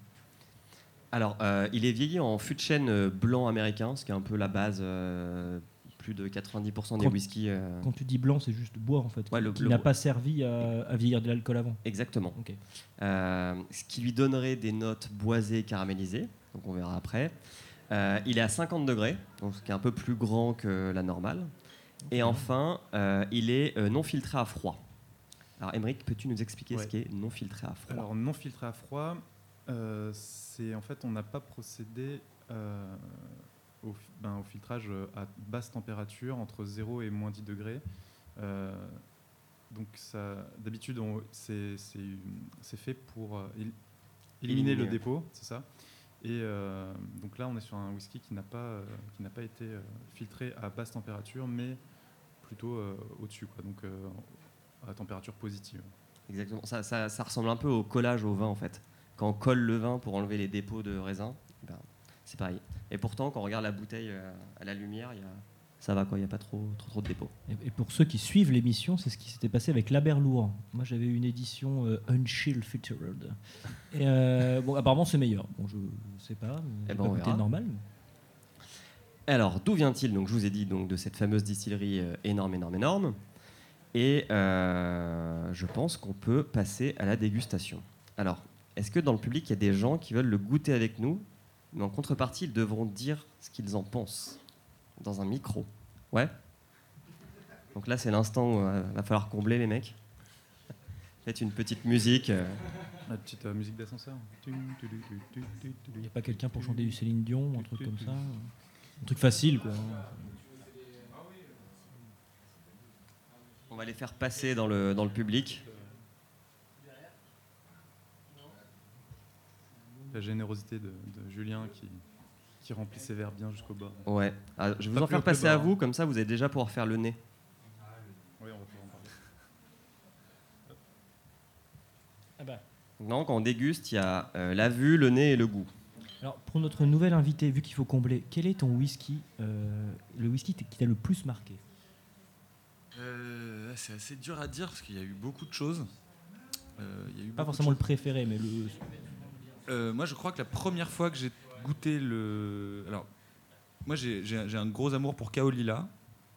S1: Alors, euh, il est vieilli en fût de chêne blanc américain, ce qui est un peu la base. Plus de 90% des
S8: Quand-
S1: whiskies. euh,
S8: Quand tu dis blanc, c'est juste bois en fait,
S1: Ouais,
S8: qui-
S1: le-
S8: qui
S1: le
S8: n'a pas servi à, à vieillir de l'alcool avant.
S1: Exactement.
S8: Ok.
S1: Euh, ce qui lui donnerait des notes boisées caramélisées. Donc on verra après. Euh, il est à 50 degrés, donc ce qui est un peu plus grand que la normale. Et enfin, euh, il est euh, non filtré à froid. Alors, Émeric, peux-tu nous expliquer ce
S9: Ouais.
S1: qu'est non filtré à froid?
S9: Alors, non filtré à froid, euh, c'est en fait, on n'a pas procédé euh, au, ben, au filtrage euh, à basse température, entre 0 et moins 10 degrés. Euh, donc, d'habitude, c'est fait pour euh, éli- éliminer
S1: Éliminer,
S9: le dépôt, c'est ça. Et euh, donc là, on est sur un whisky qui n'a pas, qui n'a pas été filtré à basse température, mais plutôt au-dessus. Donc, à température positive.
S1: Exactement. Ça, ça- ça ressemble un peu au collage au vin, en fait. Quand on colle le vin pour enlever les dépôts de raisin, ben, c'est pareil. Et pourtant, quand on regarde la bouteille euh, à la lumière, il y a... ça va, quoi. Il n'y a pas trop, trop, trop de dépôts.
S8: Et, pour ceux qui suivent l'émission, c'est ce qui s'était passé avec l'Aberlour. Moi, j'avais une édition euh, Unchill Filtered. Et euh, bon, apparemment, c'est meilleur. Bon, je sais pas.
S1: Eh
S8: j'ai
S1: ben,
S8: pas normal.
S1: Alors, d'où vient-il Donc, je vous ai dit donc de cette fameuse distillerie euh, énorme, énorme, énorme. Et je pense qu'on peut passer à la dégustation. Alors, est-ce que dans le public, il y a des gens qui veulent le goûter avec nous Mais en contrepartie, ils devront dire ce qu'ils en pensent dans un micro. Ouais Donc là, c'est l'instant où il va falloir combler les mecs. Faites une petite musique. euh,
S9: La petite euh, musique d'ascenseur.
S8: Il n'y a pas quelqu'un pour chanter du Céline Dion ou un truc comme ça Un truc facile, quoi.
S1: on va les faire passer dans le, dans le public.
S9: La générosité de, de Julien qui, qui remplit ses verres bien jusqu'au bas.
S1: Ouais. Ah, je vais vous en faire passer à vous,
S9: hein.
S1: comme ça vous allez déjà pouvoir faire le nez.
S9: Oui, on va pouvoir en parler.
S8: Ah bah.
S1: Non, quand on déguste, il y a euh, la vue, le nez et le goût.
S8: Alors, pour notre nouvel invité, vu qu'il faut combler, quel est ton whisky, euh, le whisky qui t'a le plus marqué?
S7: Euh, c'est assez dur à dire parce qu'il y a eu beaucoup de choses. Euh, il y a eu
S8: Pas forcément le préféré, mais le.
S7: Euh, moi, je crois que la première fois que j'ai goûté le. Alors, moi, j'ai un gros amour pour Kaolila,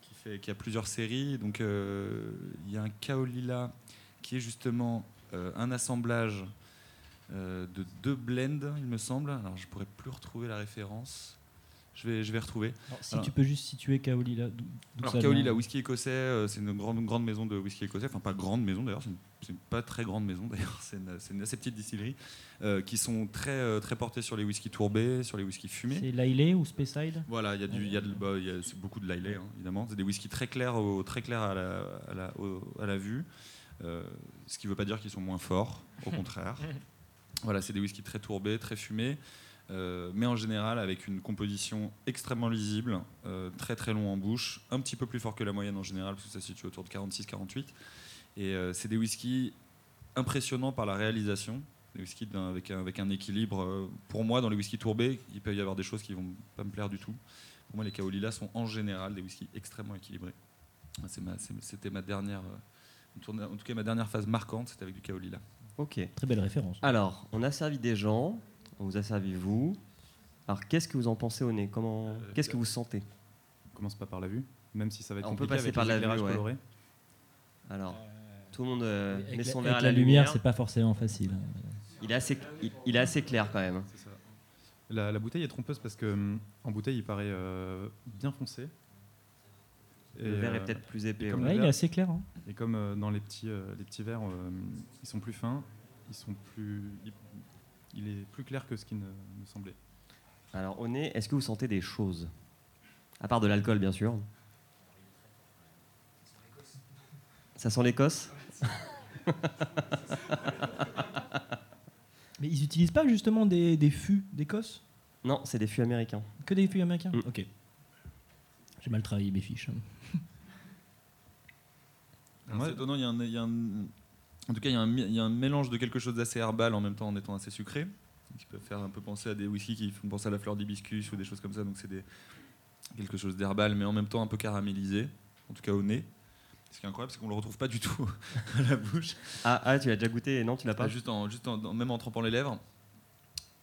S7: qui, fait, a plusieurs séries. Donc, euh, il y a un Kaolila qui est justement euh, un assemblage de deux blends, il me semble. Alors, je pourrais plus retrouver la référence. Je vais, je vais retrouver.
S8: Alors, si
S7: Alors-
S8: tu peux juste situer Kaolila. d'où- d'où
S7: Alors
S8: ça
S7: Kaoli,
S8: vient.
S7: la whisky écossais, euh, c'est une grande, grande maison de whisky écossais. Enfin, pas grande maison d'ailleurs, c'est une, pas très grande maison d'ailleurs. C'est une, assez petite distillerie euh, qui sont très, euh, très portées sur les whiskies tourbés, sur les whiskies fumés.
S8: C'est Liley ou Speyside
S7: Voilà, il y a, du, y a, de- bah, y a beaucoup de Lillet, hein, évidemment. C'est des whiskies très clairs, au- très clairs à, la, à, la, au- à la vue. Euh, ce qui ne veut pas dire qu'ils sont moins forts, au contraire. Voilà, c'est des whiskies très tourbés, très fumés, euh, mais en général avec une composition extrêmement lisible, euh, très très long en bouche, un petit peu plus fort que la moyenne en général, parce que ça se situe autour de 46-48. Et euh, c'est des whiskies impressionnants par la réalisation, des whiskies avec, un, avec un équilibre. euh, pour moi, dans les whiskies tourbés, il peut y avoir des choses qui vont pas me plaire du tout. Pour moi, les Kaolila sont en général des whiskies extrêmement équilibrés. Ma- C'était ma dernière, euh, en tout cas ma dernière phase marquante, c'était avec du Kaolila.
S1: Ok.
S8: Très belle référence.
S1: Alors, on a servi des gens, on vous a servi vous. Alors, qu'est-ce que vous en pensez au nez? Comment
S9: Euh,
S1: Qu'est-ce que vous sentez?
S9: On commence pas par la vue, même si ça va être
S1: On peut
S9: compliqué
S1: passer
S9: avec
S1: par
S9: les
S1: la vue, ouais. Alors, tout le monde euh, met son verre à
S8: la,
S1: la,
S8: lumière,
S1: lumière.
S8: c'est pas forcément facile.
S1: Il est assez, il, il est assez clair quand même.
S9: Ça. La, la bouteille est trompeuse parce que hum, en bouteille il paraît euh, bien foncé Et,
S1: Le verre est peut-être plus épais.
S9: comme
S1: ouais.
S8: Il est assez clair. hein.
S9: Et comme euh, dans les petits, euh, les petits verres, euh, ils sont plus fins, ils sont plus, il est plus clair que ce qui ne me semblait.
S1: Alors, au nez, est-ce que vous sentez des choses? À part de l'alcool, bien sûr. Ça sent l'Écosse?
S8: Mais ils utilisent pas justement des, des fûts d'Écosse?
S1: Non, c'est des fûts américains.
S8: Que des fûts américains?
S1: Mm.
S8: Ok. J'ai mal travaillé mes fiches. hein.
S7: Étonnant, il y a un, il y a un- en tout cas, il y, a un, mi- il y a un mélange de quelque chose d'assez herbal en même temps en étant assez sucré, qui peut faire un peu penser à des whiskies qui font penser à la fleur d'hibiscus ou des choses comme ça. Donc c'est des- quelque chose d'herbal, mais en même temps un peu caramélisé, en tout cas au nez. Ce qui est incroyable, c'est qu'on le retrouve pas du tout à la bouche.
S1: Ah, ah, tu l'as déjà goûté et non, tu l'as pas
S7: Ah, juste en, juste en- en- même en trempant les lèvres.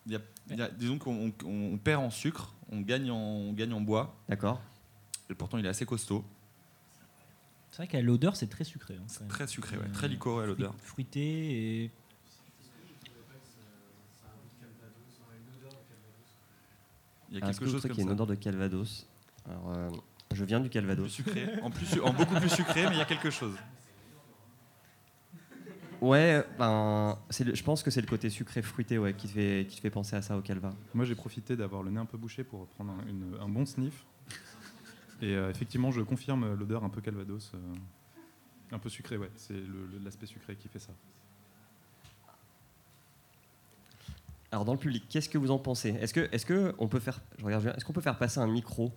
S7: Il y a- il y a- disons qu'on on- on perd en sucre, on gagne en, on gagne en bois,
S1: D'accord.
S7: et pourtant il est assez costaud.
S8: C'est vrai qu'à l'odeur, c'est très sucré. hein,
S7: C'est très sucré, ouais,
S8: Euh,
S7: très liquoré à l'odeur.
S8: fruit- Fruité et.
S7: Il y a
S1: Ah,
S7: quelque chose comme
S1: qu'il y a une odeur de Calvados Alors, euh, je viens du
S7: Plus
S1: Calvados.
S7: sucré, en, plus, en beaucoup plus sucré, mais il y a quelque chose.
S1: Ouais, ben, c'est le- je pense que c'est le côté sucré fruité ouais, qui, te fait, qui te fait penser à ça au Calva.
S9: Moi, j'ai profité d'avoir le nez un peu bouché pour prendre un, une- un bon sniff. Et euh, effectivement, je confirme l'odeur un peu calvados, euh, un peu sucré, ouais. C'est l'aspect sucré qui fait ça.
S1: Alors dans le public, qu'est-ce que vous en pensez? Est-ce que, est-ce que on peut faire, je regarde, est-ce qu'on peut faire passer un micro?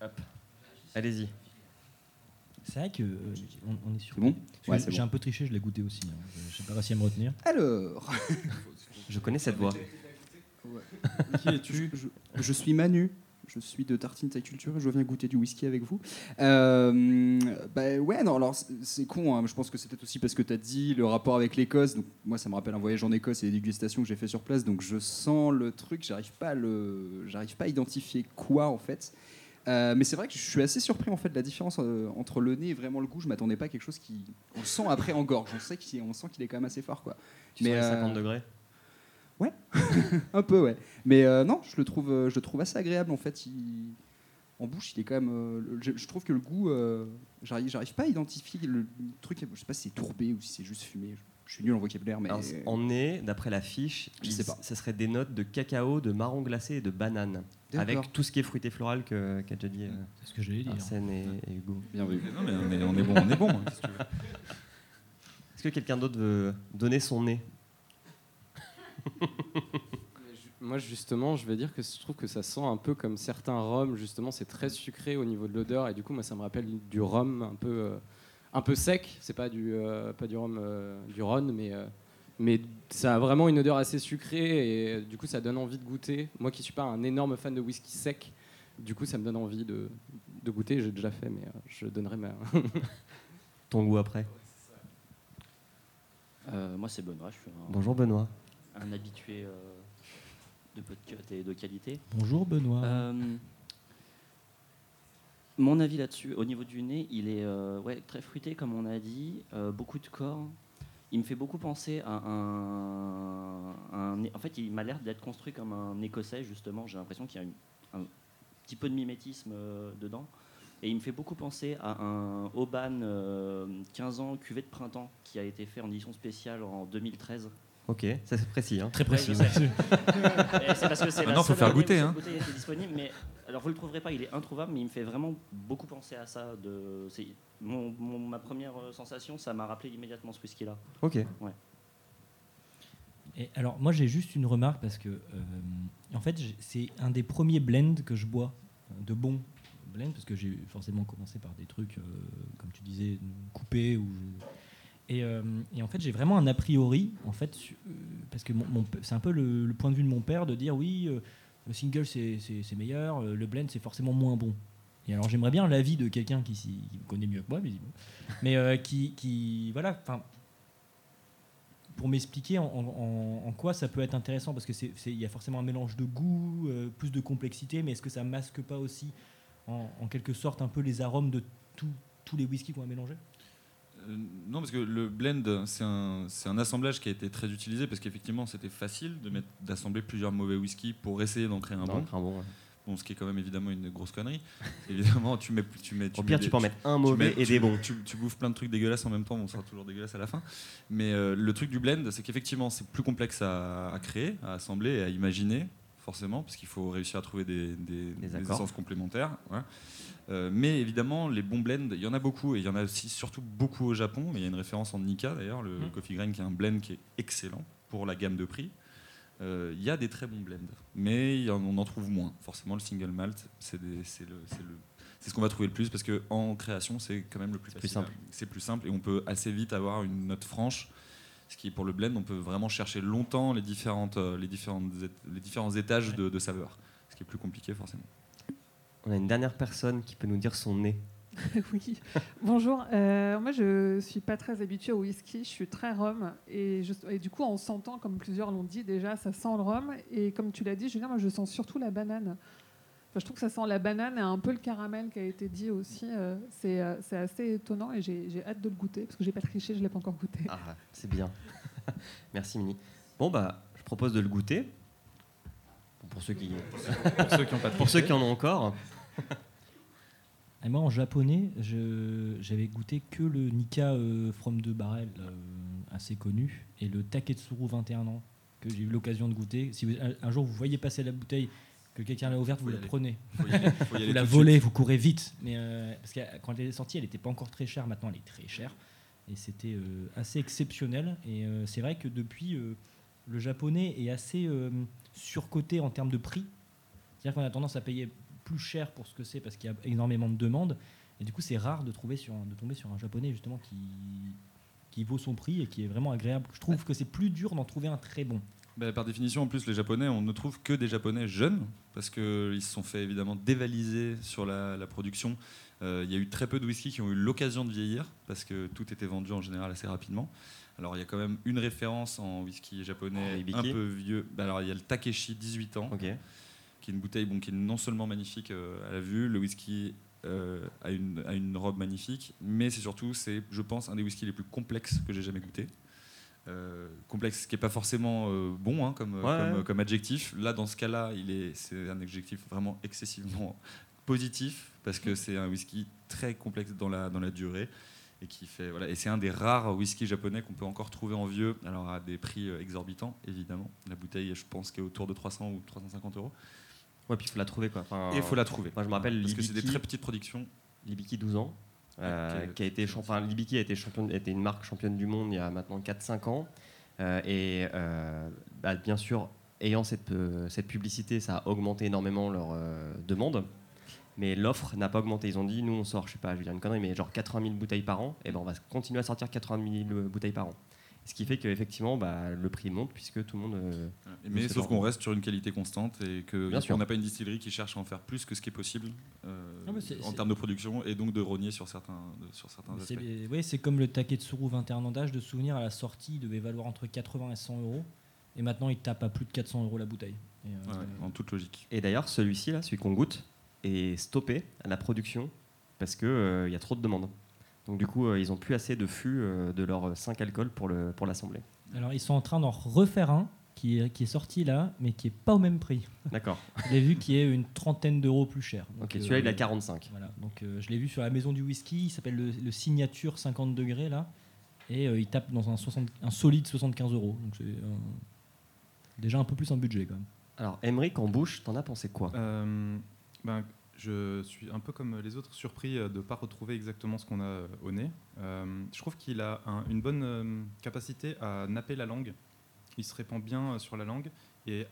S1: Hop. Allez-y.
S8: C'est vrai que euh, on, on est sur.
S10: C'est bon? Ouais,
S8: J'ai
S10: bon.
S8: un peu triché, je l'ai goûté aussi. hein. Je- J'ai pas réussi à me retenir.
S10: Alors,
S1: Je connais cette voix.
S10: qui es-tu? Je, je suis Manu. Je suis de Tartine Taille Culture je viens goûter du whisky avec vous. Euh, bah ouais, non, alors c'est- con, hein, je pense que c'est peut-être aussi parce que tu as dit le rapport avec l'Écosse. Donc moi, ça me rappelle un voyage en Écosse et des dégustations que j'ai fait sur place. Donc je sens le truc, j'arrive pas à le, j'arrive pas à identifier quoi en fait. Euh, mais c'est vrai que je suis assez surpris en fait de la différence euh, entre le nez et vraiment le goût. Je m'attendais pas à quelque chose qui, on sent après en gorge. On sait qu'il, on sent qu'il est quand même assez fort quoi.
S1: Tu
S10: Mais,
S1: sens les
S10: euh,
S1: 50 degrés?
S10: Un peu, ouais. Mais euh, non, je le trouve, euh, je le trouve assez agréable en fait. Il- En bouche, il est quand même. euh, je, je trouve que le goût, euh, j'arrive, j'arrive pas à identifier le truc. Je sais pas si c'est tourbé ou si c'est juste fumé. Je, je suis nul en vocabulaire, mais.
S1: Alors, En nez, d'après la fiche,
S10: Je
S1: il-
S10: sais pas.
S1: ça serait des notes de cacao, de marron glacé et de banane.
S10: D'accord.
S1: Avec tout ce qui est fruité floral que- qu'a déjà dit euh,
S8: C'est ce que j'allais dire.
S1: Arsène et, et Hugo.
S10: Bien vu.
S7: Non, mais on est, on est bon, on est bon. hein.
S1: Est-ce que quelqu'un d'autre veut donner son nez?
S11: Moi, justement, je vais dire que je trouve que ça sent un peu comme certains rhums. Justement, c'est très sucré au niveau de l'odeur. Et du coup, moi, ça me rappelle du rhum un peu, euh, un peu sec. C'est pas du, euh, pas du rhum euh, du Rhône, mais, euh, mais ça a vraiment une odeur assez sucrée. Et euh, du coup, ça donne envie de goûter. Moi qui suis pas un énorme fan de whisky sec, du coup, ça me donne envie de, de goûter. J'ai déjà fait, mais euh, je donnerai ma.
S1: Ton goût après
S12: Euh, moi, c'est Benoît. Je suis un,
S1: Bonjour Benoît.
S12: Un habitué euh, de podcast et de qualité.
S8: Bonjour Benoît.
S12: Euh, mon avis là-dessus, au niveau du nez, il est euh, ouais, très fruité, comme on a dit, beaucoup de corps. Il me fait beaucoup penser à un. un- en fait, il m'a l'air d'être construit comme un écossais, justement. J'ai l'impression qu'il y a une- un petit peu de mimétisme dedans. Et il me fait beaucoup penser à un Oban euh, 15 ans cuvée de printemps qui a été fait en édition spéciale en 2013.
S1: Ok, ça c'est précis. Hein.
S8: Très
S12: Ouais,
S8: précis.
S12: Et c'est parce que c'est
S7: Maintenant, faut faire goûter, hein.
S12: était disponible, mais alors vous le trouverez pas, il est introuvable, mais il me fait vraiment beaucoup penser à ça. De, c'est mon, mon- ma première euh, sensation, ça m'a rappelé immédiatement ce whisky-là.
S1: Ok.
S12: Ouais.
S8: Et alors, moi, j'ai juste une remarque parce que, euh, en fait, c'est un des premiers blends que je bois, euh, de bons blends, parce que j'ai forcément commencé par des trucs, euh, comme tu disais, coupés. Ou et, euh, et en fait, j'ai vraiment un a priori, en fait, euh, parce que mon- mon p- c'est un peu le, le point de vue de mon père de dire oui, euh, le single c'est- meilleur, euh, le blend c'est forcément moins bon. Et alors, j'aimerais bien l'avis de quelqu'un qui, me connaît mieux que moi, visiblement, mais qui, qui, voilà, enfin pour m'expliquer en, en- en quoi ça peut être intéressant, parce que il y a forcément un mélange de goût, plus de complexité, mais est-ce que ça masque pas aussi, en, en quelque sorte, un peu les arômes de tout- tous les whiskies qu'on va mélanger?
S7: Euh, non, parce que le blend, c'est un, un assemblage qui a été très utilisé parce qu'effectivement, c'était facile de mettre, d'assembler plusieurs mauvais whisky pour essayer d'en créer un bon.
S1: un bon, ouais.
S7: Bon, ce qui est quand même évidemment une grosse connerie. évidemment, tu mets, tu mets,
S1: Au pire, tu peux en mettre un mauvais
S7: mets-
S1: et
S7: tu-
S1: des bons.
S7: Tu, tu bouffes plein de trucs dégueulasses en même temps, on sera toujours dégueulasse à la fin. Mais euh, le truc du blend, c'est qu'effectivement, c'est plus complexe à, à créer, à assembler et à imaginer, forcément, parce qu'il faut réussir à trouver des, des, essences complémentaires. ouais. Euh, mais évidemment, les bons blends, il y en a beaucoup, et il y en a aussi surtout beaucoup au Japon. Mais il y a une référence en Nika, d'ailleurs, le
S1: Mm.
S7: Coffee Grain, qui est un blend qui est excellent pour la gamme de prix. Euh, Il y a des très bons blends, mais il y en- on en trouve moins. Forcément, le single malt, c'est ce qu'on va trouver le plus parce que en création, c'est quand même le plus,
S1: plus
S7: facile.
S1: simple.
S7: C'est plus simple et on peut assez vite avoir une note franche. Ce qui, pour le blend, on peut vraiment chercher longtemps les, différentes, euh, les, différentes, les différents étages de, de saveur. Ce qui est plus compliqué, forcément.
S1: On a une dernière personne qui peut nous dire son nez.
S13: oui. Bonjour. Euh, moi, je suis pas très habituée au whisky. Je suis très rhum. Et, je- et du coup, en sentant, comme plusieurs l'ont dit déjà, ça sent le rhum. Et comme tu l'as dit, Julien, moi, je sens surtout la banane. Enfin, je trouve que ça sent la banane et un peu le caramel qui a été dit aussi. Euh, c'est euh, c'est assez étonnant et j'ai j'ai hâte de le goûter parce que j'ai pas triché, je l'ai pas encore goûté.
S1: Ah, c'est bien. Merci Mini. Bon bah, je propose de le goûter. Pour ceux qui,
S9: Pour ceux qui ont pas
S1: pour ceux qui en ont encore.
S8: Et moi, en japonais, je- j'avais goûté que le Nika euh, From the Barrel, euh, assez connu, et le Taketsuru 21 ans, que j'ai eu l'occasion de goûter. Si vous- un, un jour vous voyez passer la bouteille, que quelqu'un l'a ouverte, vous la
S7: aller.
S8: prenez.
S7: Faut y aller- faut y aller
S8: vous la volez, vous courez vite. Mais, euh, parce que quand elle est sortie, elle n'était pas encore très chère. Maintenant, elle est très chère. Et c'était euh, assez exceptionnel. Et euh, c'est vrai que depuis, le japonais est assez surcoté en termes de prix. C'est-à-dire qu'on a tendance à payer plus cher pour ce que c'est parce qu'il y a énormément de demandes. Et du coup, c'est rare de, trouver sur, de tomber sur un japonais justement qui, qui vaut son prix et qui est vraiment agréable. Je trouve que c'est plus dur d'en trouver un très bon.
S7: Bah, par définition, en plus, les Japonais, on ne trouve que des Japonais jeunes, parce qu'ils se sont fait évidemment dévaliser sur la, la production. Euh, Il y a eu très peu de whisky qui ont eu l'occasion de vieillir, parce que tout était vendu en général assez rapidement. Alors il y a quand même une référence en whisky japonais
S1: Hibiki.
S7: un peu vieux. Bah, alors il y a le Takeshi 18 ans, qui est une bouteille bon, qui est non seulement magnifique euh, à la vue, le whisky euh, a, une, a une robe magnifique, mais c'est surtout, c'est, je pense, un des whiskies les plus complexes que j'ai jamais goûté. Euh, complexe, ce qui n'est pas forcément euh, bon hein, comme,
S1: Ouais,
S7: comme,
S1: ouais.
S7: comme adjectif. Là, dans ce cas-là, c'est un adjectif vraiment excessivement positif parce que c'est un whisky très complexe dans la, dans la durée et qui fait voilà. Et c'est un des rares whiskies japonais qu'on peut encore trouver en vieux, alors à des prix euh, exorbitants évidemment. La bouteille, je pense, qu'elle est autour de 300 ou 350 euros.
S1: Ouais, puis il faut la trouver quoi. Enfin,
S7: Et il faut la trouver.
S1: Moi, je me rappelle
S7: Parce que c'est des très petites productions.
S1: Libiki 12 ans. Euh,
S7: qui
S1: a été enfin, Libiki a été championne, une marque championne du monde il y a maintenant 4-5 ans. Euh, et euh, bah, bien sûr, ayant cette, cette publicité, ça a augmenté énormément leur demande. Mais l'offre n'a pas augmenté. Ils ont dit, nous on sort, je sais pas, je vais dire une connerie, mais genre 80 000 bouteilles par an. Et ben on va continuer à sortir 80 000 bouteilles par an. Ce qui fait qu'effectivement, bah, le prix monte puisque tout le monde. euh,
S7: Mais sauf qu'on reste sur une qualité constante et que
S1: Bien sûr.
S7: on n'a pas une distillerie qui cherche à en faire plus que ce qui est possible euh,
S8: Ah,
S7: en termes de production et donc de rogner sur certains, de- sur certains aspects.
S8: oui, c'est comme le Taketsuru 21 ans d'âge de souvenir à la sortie, il devait valoir entre 80 et 100 euros. Et maintenant, il tape à plus de 400 euros la bouteille. Et, euh,
S7: Ouais, en toute logique.
S1: Et d'ailleurs, celui-ci, là, celui qu'on goûte, est stoppé à la production parce qu'il il y a trop de demandes. Donc du coup, euh, ils ont plus assez de fûts euh, de leurs 5 alcools pour le pour l'assembler.
S8: Alors, ils sont en train d'en refaire un qui est, qui est sorti là, mais qui est pas au même prix.
S1: D'accord.
S8: Je l'ai vu qui est une trentaine d'euros plus cher.
S1: Ok, celui-là, il a 45.
S8: Voilà, donc euh, je l'ai vu sur la maison du whisky, il s'appelle le, le Signature 50 degrés là, et euh, il tape dans un, 60 un solide 75 euros. Donc c'est euh, déjà un peu plus un budget quand même.
S1: Alors, Emmerich, en bouche, t'en as pensé quoi?
S9: Euh, ben, je suis un peu comme les autres surpris euh, de ne pas retrouver exactement ce qu'on a euh, au nez. Euh, je trouve qu'il a un- une bonne capacité à napper la langue. Il se répand bien sur la langue et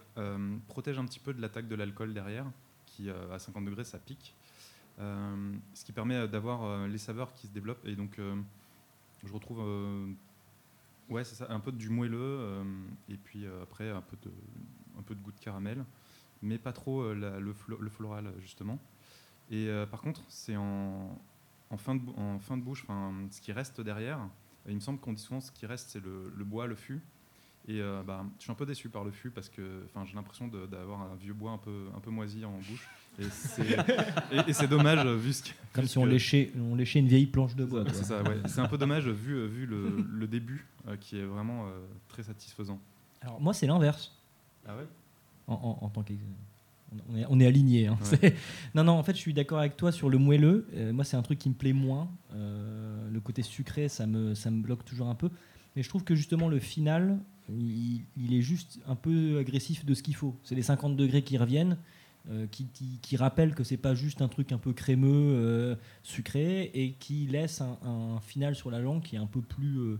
S9: protège un petit peu de l'attaque de l'alcool derrière, qui à 50 degrés ça pique. Ce qui permet d'avoir les saveurs qui se développent. Et donc, je retrouve ouais, un peu du moelleux et puis après un peu de goût de caramel, mais pas trop euh, la- le, flo- le floral justement. Et euh, par contre, c'est en, en, fin de, bou- en fin de bouche, enfin, ce qui reste derrière. Il me semble qu'on dit souvent ce qui reste, c'est le, le bois, le fût. Et euh, bah, je suis un peu déçu par le fût parce que enfin, j'ai l'impression d'avoir un vieux bois un peu, un peu moisi en bouche. Et c'est dommage vu ce que-
S8: Comme
S9: vu
S8: si on léchait, on léchait une vieille planche de bois.
S9: C'est ça, ouais. C'est un peu dommage vu, vu le, le début euh, qui est vraiment euh, très satisfaisant.
S8: Alors moi c'est l'inverse.
S9: Ah ouais?
S8: En, en- en tant que On est, on est alignés. hein.
S9: Ouais.
S8: Non, non, en fait, je suis d'accord avec toi sur le moelleux. Euh, moi, c'est un truc qui me plaît moins. Euh, le côté sucré, ça me, ça me bloque toujours un peu. Mais je trouve que justement, le final, il, il est juste un peu agressif de ce qu'il faut. C'est les 50 degrés qui reviennent, euh, qui, qui, qui rappellent que c'est pas juste un truc un peu crémeux, sucré, et qui laisse un, un final sur la langue qui est un peu plus,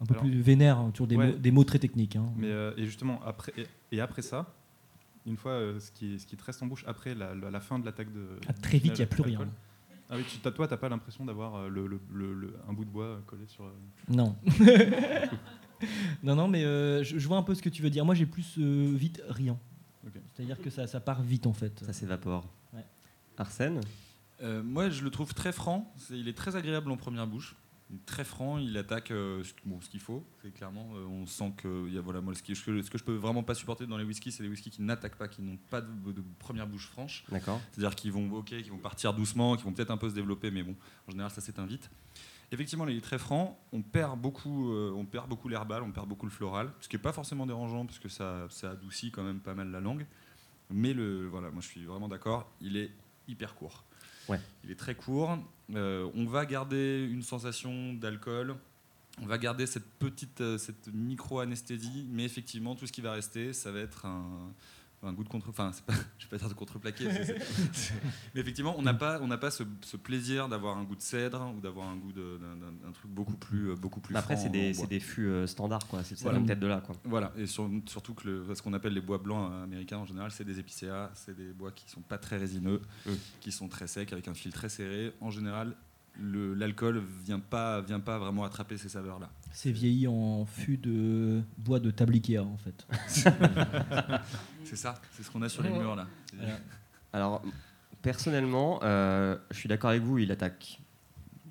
S8: un peu
S9: Alors,
S8: plus vénère, hein, des,
S9: ouais.
S8: mots, des mots très techniques. hein.
S9: Mais euh, et justement après et, et après ça, une fois euh, ce qui ce qui te reste en bouche après la, la- la fin de l'attaque de
S8: Ah, très vite, il y a plus rien.
S9: Ah oui, tu, t'as- toi t'as pas l'impression d'avoir euh, le, le- le- le- un bout de bois collé sur. euh,
S8: Non. non, non, mais euh, je, je vois un peu ce que tu veux dire. Moi, j'ai plus euh, vite riant.
S9: Ok.
S8: C'est-à-dire que ça, ça part vite, en fait.
S1: Ça s'évapore.
S8: Ouais.
S1: Arsène?
S7: Euh, moi, je le trouve très franc. C'est- il est très agréable en première bouche. Très franc. Il attaque euh, ce, bon, ce qu'il faut. C'est clairement, euh, on sent que il y a, voilà, moi, ce, qui- ce que, ce que je peux vraiment pas supporter dans les whiskies, c'est les whiskies qui n'attaquent pas, qui n'ont pas de, de première bouche franche.
S1: D'accord.
S7: C'est-à-dire qu'ils vont, ok, vont partir doucement, qu'ils vont peut-être un peu se développer, mais bon, en général, ça s'éteint vite. Effectivement, il est très franc. On perd beaucoup, euh, on perd beaucoup l'herbal, on perd beaucoup le floral, ce qui est pas forcément dérangeant parce que ça, ça adoucit quand même pas mal la langue. Mais le, voilà, moi je suis vraiment d'accord. Il est hyper court. Il est très court. Euh, on va garder une sensation d'alcool. On va garder cette petite, euh, cette micro-anesthésie, mais effectivement, tout ce qui va rester, ça va être un, un goût de contre. Enfin, pas, je vais pas dire de contreplaqué. mais effectivement, on n'a pas, on n'a pas ce, ce plaisir d'avoir un goût de cèdre ou d'avoir un goût d'un truc beaucoup plus, euh, beaucoup plus.
S1: Bah après, c'est des, des fûts euh, standards, quoi. C'est
S7: Voilà.
S1: peut-être de là, quoi.
S7: Voilà, et sur- surtout que le- ce qu'on appelle les bois blancs euh, américains en général, c'est des épicéas, c'est des bois qui sont pas très résineux, qui sont très secs, avec un fil très serré. En général, l'alcool vient pas, vient pas vraiment attraper ces saveurs-là.
S8: C'est vieilli en fût de bois de table Ikea, en fait.
S7: c'est ça, c'est ce qu'on a sur les murs là.
S8: Voilà.
S1: Alors, personnellement, euh, je suis d'accord avec vous, il attaque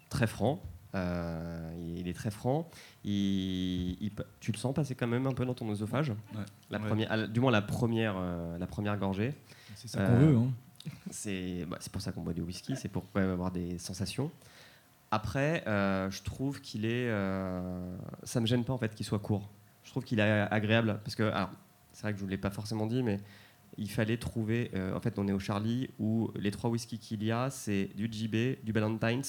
S1: très franc. euh, il est très franc. Il, il- tu le sens passer quand même un peu dans ton œsophage.
S7: Ouais.
S1: La
S7: Ouais.
S1: première, à- du moins la première, euh, la première gorgée.
S8: C'est ça qu'on veut, hein.
S1: C'est bah, c'est pour ça qu'on boit du whisky, c'est pour quand même avoir des sensations. Après, euh, je trouve qu'il est. euh, ça me gêne pas en fait qu'il soit court. Je trouve qu'il est agréable parce que, alors, c'est vrai que je vous l'ai pas forcément dit, mais il fallait trouver. euh, en fait, on est au Charlie où les trois whiskies qu'il y a, c'est du JB, du Ballantines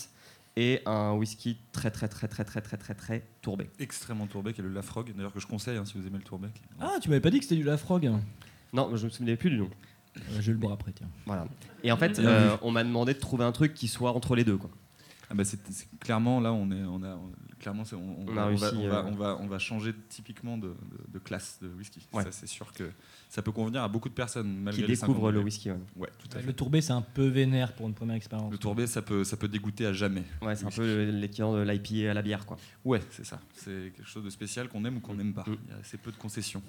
S1: et un whisky très très très très très très très très tourbé.
S7: Extrêmement tourbé, qui est le Lafrogue, d'ailleurs que je conseille hein, si vous aimez le tourbé.
S8: Ah, tu m'avais pas dit que c'était du Lafrogue
S1: Non, je me souvenais plus du nom.
S8: Euh, je vais le boire après, tiens.
S1: Voilà. Et en fait, euh, on m'a demandé de trouver un truc qui soit entre les deux, quoi.
S7: Ah bah c'est, c'est- clairement là on est on a on- clairement c'est- on, on
S1: On
S7: va,
S1: a
S7: on,
S1: réussi,
S7: va, on, va,
S1: euh,
S7: on va- on va changer typiquement de, de- de classe de whisky.
S1: Ouais.
S7: Ça c'est sûr que ça peut convenir à beaucoup de personnes malgré
S1: Qui découvrent
S7: 50
S1: le whisky, ouais.
S7: Ouais, tout à fait.
S8: Le tourbé, c'est un peu vénère pour une première expérience.
S7: Le tourbé ça peut ça peut dégoûter à jamais.
S1: Ouais, c'est un peu le- l'équivalent de l'IPA à la bière, quoi.
S7: Ouais, c'est ça. C'est quelque chose de spécial qu'on aime ou qu'on n'aime pas. Il y a assez peu de concessions.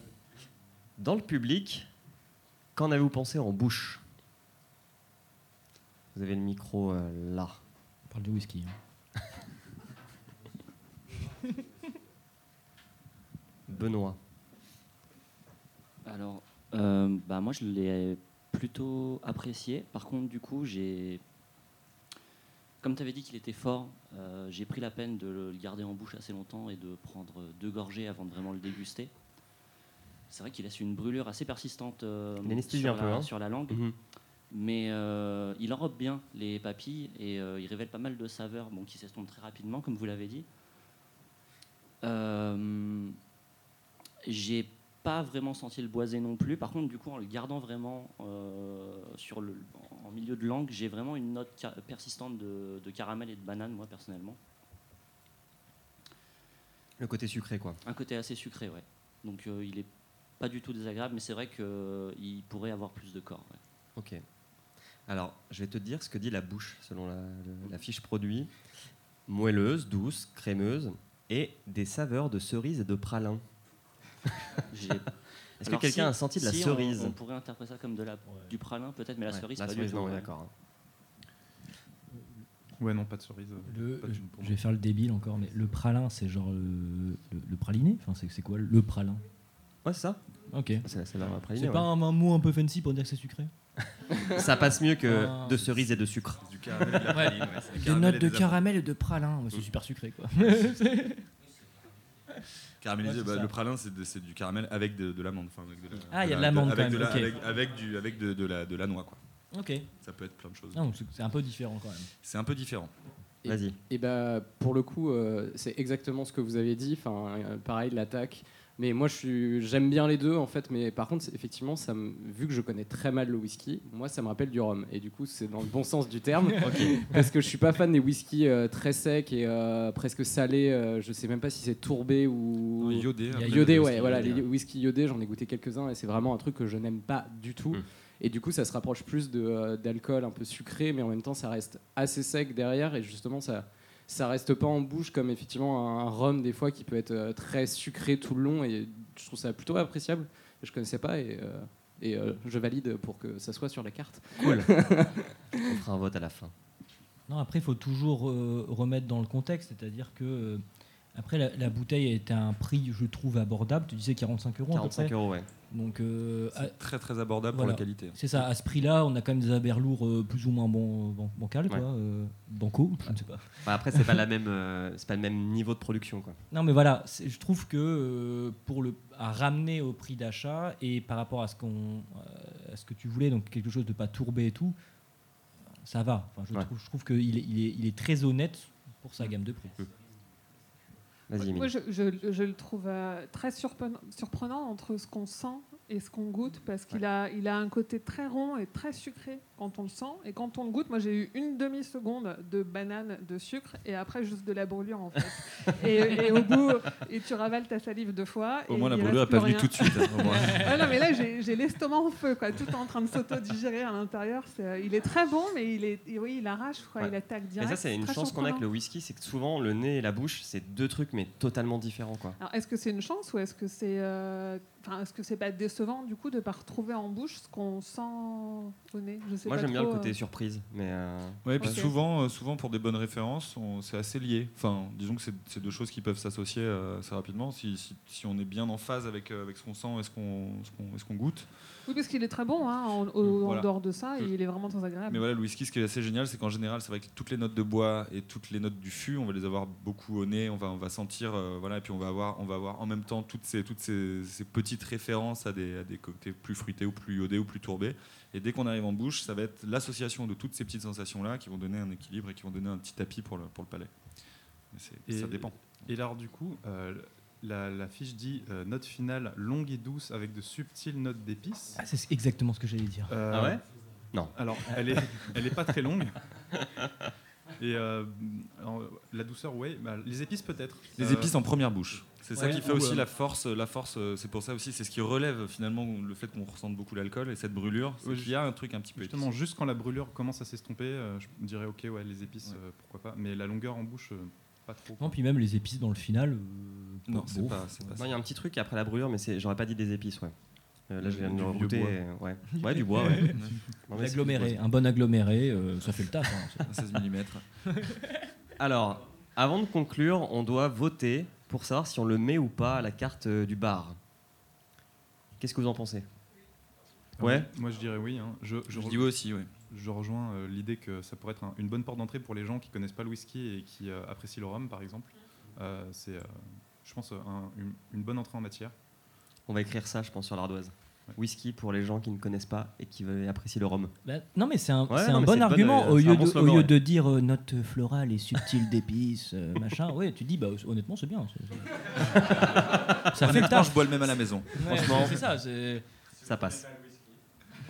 S1: Dans le public, qu'en avez-vous pensé en bouche? Vous avez le micro euh, là.
S8: Parle de whisky. hein.
S1: Benoît.
S12: Alors, euh, bah moi, je l'ai plutôt apprécié. Par contre, du coup, j'ai. Comme tu avais dit qu'il était fort, euh, j'ai pris la peine de le garder en bouche assez longtemps et de prendre deux gorgées avant de vraiment le déguster. C'est vrai qu'il laisse une brûlure assez persistante euh,
S1: un peu, hein.
S12: sur la langue.
S1: Mhm.
S12: Mais euh, il enrobe bien les papilles et euh, il révèle pas mal de saveurs bon, qui s'estompent très rapidement, comme vous l'avez dit. Euh, j'ai pas vraiment senti le boisé non plus. Par contre, du coup, en le gardant vraiment sur le, en milieu de langue, j'ai vraiment une note persistante de, de caramel et de banane, moi personnellement.
S1: Le côté sucré, quoi.
S12: Un côté assez sucré, ouais. Donc il est pas du tout désagréable, mais c'est vrai qu'il pourrait avoir plus de corps. ouais.
S1: Ok. Alors, je vais te dire ce que dit la bouche selon la, le- la fiche produit. Moelleuse, douce, crémeuse et des saveurs de cerise et de pralin.
S12: J'ai-
S1: Est-ce que
S12: Alors,
S1: quelqu'un
S12: si-
S1: a senti de la
S12: si, on-
S1: cerise
S12: On, pourrait interpréter ça comme de la, du pralin, peut-être, mais la
S1: Ouais,
S12: cerise,
S1: la
S12: pas
S1: cerise,
S12: du tout.
S1: non,
S12: ouais.
S1: d'accord.
S9: Ouais, non, pas de cerise.
S8: Le-
S9: pas de
S8: je,
S9: gin pour
S8: je
S9: moi.
S8: vais faire le débile encore, mais le pralin, c'est genre le, le, le praliné? Enfin, c'est, c'est quoi le pralin?
S1: Ouais, c'est ça.
S8: Ok.
S1: C'est la saveur praliné,
S8: C'est pas un, un mot un peu fancy pour dire que c'est sucré?
S1: Ça passe mieux que
S8: Ah.
S1: de cerise et de sucre.
S7: Du caramel et de la praline, ouais, c'est du
S8: Des
S7: caramel
S8: notes
S7: et
S8: de
S7: des
S8: caramel et de pralin, Ouais, c'est super sucré quoi.
S7: Caramélisé,
S8: Ouais, c'est
S7: bah,
S8: ça.
S7: le pralin c'est de- c'est du caramel avec de, de l'amande. enfin, avec de la-
S8: Ah, il y a de
S7: la-
S8: l'amande
S7: avec
S8: quand
S7: de
S8: même,
S7: la-
S8: ok.
S7: avec, avec du, avec de, de la, de la noix quoi.
S8: Ok.
S7: Ça peut être plein de choses.
S8: Ah, c'est- c'est un peu différent quand même.
S7: C'est un peu différent.
S11: Et-
S1: Vas-y.
S11: Et bah, pour le coup, euh, c'est exactement ce que vous avez dit. Enfin, euh, pareil, l'attaque. Mais moi, j'aime bien les deux en fait. Mais par contre, effectivement, ça me, vu que je connais très mal le whisky, moi, ça me rappelle du rhum. Et du coup, c'est dans le bon sens du terme. Parce que je suis pas fan des whiskies euh, très secs et euh, presque salés. euh, je sais même pas si c'est tourbé ou
S7: Non, iodé,
S11: Il y a
S7: après,
S11: iodé, ouais.
S7: whisky
S11: Voilà, les whisky iodés, j'en ai goûté quelques-uns et c'est vraiment un truc que je n'aime pas du tout.
S1: Mm.
S11: Et du coup, ça se rapproche plus euh, d'alcool un peu sucré, mais en même temps, ça reste assez sec derrière. Et justement, ça, ça reste pas en bouche comme effectivement un, un rhum, des fois, qui peut être euh, très sucré tout le long. Et je trouve ça plutôt appréciable. Je connaissais pas et, euh, et euh, je valide pour que ça soit sur la carte.
S1: Cool. On fera un vote à la fin.
S8: Non, après, il faut toujours euh, remettre dans le contexte, c'est-à-dire que euh, après la, la bouteille est à un prix, je trouve, abordable. Tu disais 45 euros. à peu
S1: 45
S8: près.
S1: euros, ouais.
S8: Donc, euh, à-
S7: très très abordable pour la qualité.
S8: C'est ça. À ce prix-là, on a quand même des aber lourds euh, plus ou moins bon, ban- bancales, quoi. Euh, banco, je ne sais pas.
S1: Enfin, après, c'est pas la même, euh, c'est pas le même niveau de production, quoi.
S8: Non, mais voilà, je trouve que euh, pour le à ramener au prix d'achat et par rapport à ce qu'on euh, à ce que tu voulais, donc quelque chose de pas tourbé et tout, ça va. Enfin, je
S1: Ouais.
S8: trouve, je trouve qu'il est, il est, il est très honnête pour sa gamme de prix.
S13: Moi, je, le trouve euh, très surprenant entre ce qu'on sent et ce qu'on goûte, parce qu'il a, il a un côté très rond et très sucré quand on le sent. Et quand on le goûte, moi j'ai eu une demi-seconde de banane de sucre et après juste de la brûlure en fait. et, et au bout, et tu ravales ta salive deux fois.
S7: Au
S13: et
S7: moins, la brûlure n'est pas
S13: rien.
S7: tout de suite. hein, au moins.
S13: Ah non, mais là, j'ai l'estomac en feu, quoi. Tout en train de s'auto-digérer à l'intérieur. Euh, Il est très bon, mais il est, et oui, il arrache, quoi.
S1: Ouais.
S13: Il attaque
S1: Mais
S13: direct.
S1: ça, c'est une chance qu'on a avec le whisky, c'est que souvent le nez et la bouche, c'est deux trucs mais totalement différents, quoi.
S13: Alors, est-ce que c'est une chance ou est-ce que c'est, euh, enfin, est-ce que c'est pas décevant du coup de pas retrouver en bouche ce qu'on sent au nez? Je sais
S1: Moi, j'aime bien le côté
S13: euh.
S1: surprise, mais. euh,
S7: Ouais, puis
S13: Ok.
S7: souvent, euh, souvent pour des bonnes références, on- c'est assez lié. Enfin, disons que c'est c'est deux choses qui peuvent s'associer euh, assez rapidement. Si, si, si on est bien en phase avec, euh, avec ce qu'on sent et ce qu'on ce qu'on- et ce qu'on goûte.
S13: Oui, parce qu'il est très bon hein, en, au- en
S7: Voilà.
S13: dehors de ça, et il est vraiment très agréable.
S7: Mais voilà, le whisky, ce qui est assez génial, c'est qu'en général, c'est vrai que toutes les notes de bois et toutes les notes du fût, on va les avoir beaucoup au nez. On va, on va sentir, euh, voilà, et puis on va avoir, on va avoir en même temps toutes ces, toutes ces, ces petites références à des, à des plus fruités ou plus iodés ou plus tourbés. Et dès qu'on arrive en bouche, ça va être l'association de toutes ces petites sensations-là qui vont donner un équilibre et qui vont donner un petit tapis pour le, pour le palais.
S9: Et-
S7: ça dépend.
S9: Et alors, du coup, euh, la, la fiche dit euh, note finale longue et douce avec de subtiles notes d'épices.
S8: Ah, c'est exactement ce que j'allais dire.
S9: Euh,
S1: Ah ouais? Non.
S9: Alors, elle est, elle est pas très longue. Et euh, la douceur, ouais. bah, les épices peut-être.
S7: Les
S9: Euh,
S7: épices en première bouche. C'est ça qui fait aussi
S9: euh,
S7: la force. La force, c'est pour ça aussi, c'est ce qui relève finalement le fait qu'on ressente beaucoup l'alcool et cette brûlure. Qu'il y a un truc un petit peu.
S9: Justement,
S7: épicé.
S9: juste quand la brûlure commence à s'estomper, euh, je dirais ok, ouais, les épices, euh, pourquoi pas. Mais la longueur en bouche, euh, pas trop.
S8: Non, puis même les épices dans le final. euh,
S7: Non, c'est pas-
S1: il y a un petit truc après la brûlure, mais j'aurais pas dit des épices, ouais. Euh, là, je viens de le euh, Ouais. ouais, du bois, ouais. Non,
S8: Aggloméré, un bon aggloméré, euh, ça fait le taf. hein.
S7: 16 mm.
S1: Alors, avant de conclure, on doit voter pour savoir si on le met ou pas à la carte euh, du bar. Qu'est-ce que vous en pensez?
S9: Ah,
S1: Ouais.
S9: moi- je dirais oui. hein. Je,
S7: dis oui aussi, oui.
S9: Je rejoins euh, l'idée que ça pourrait être un- une bonne porte d'entrée pour les gens qui connaissent pas le whisky et qui euh, apprécient le rhum, par exemple. Euh, c'est, euh, je pense, un- une, une bonne entrée en matière.
S1: On va écrire ça, je pense, sur l'ardoise. Whisky pour les gens qui ne connaissent pas et qui veulent apprécier le rhum.
S8: Bah, non, mais c'est un,
S1: Ouais,
S8: c'est
S1: non,
S8: un
S1: mais
S8: bon
S1: c'est une bonne,
S8: argument.
S1: euh,
S8: au lieu,
S1: un
S8: de,
S1: bon
S8: au
S1: slogan,
S8: lieu
S1: ouais.
S8: de dire euh, note florale et subtile d'épices, euh, machin, ouais, tu dis, bah, honnêtement, c'est bien. c'est- c'est- ça fait taf.
S7: je bois le même à la maison.
S8: Ouais,
S1: Franchement.
S8: c'est ça. c'est-
S1: Ça passe.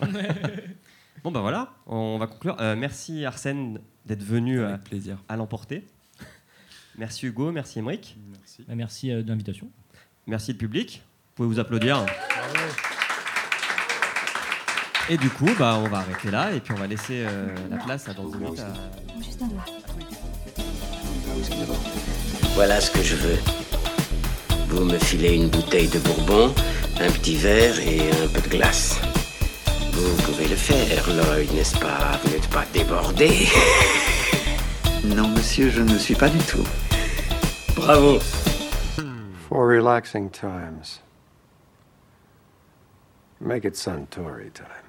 S1: bon, bah voilà, on va conclure. Euh, merci Arsène d'être venu
S7: Avec
S1: euh,
S7: plaisir.
S1: à l'emporter. Merci Hugo, merci Émeric.
S9: Merci.
S8: Bah, merci euh, de l'invitation.
S1: Merci le public. Vous pouvez vous applaudir. Et du coup, bah, on va arrêter là et puis on va laisser euh, la place à dans une minute à-
S3: Juste un doigt.
S2: Voilà ce que je veux. Vous me filez une bouteille de bourbon, un petit verre et un peu de glace. Vous pouvez le faire, Lloyd, n'est-ce pas? Vous n'êtes pas débordé
S5: Non, monsieur, je ne suis pas du tout.
S2: Bravo
S6: For relaxing times, make it Suntory time.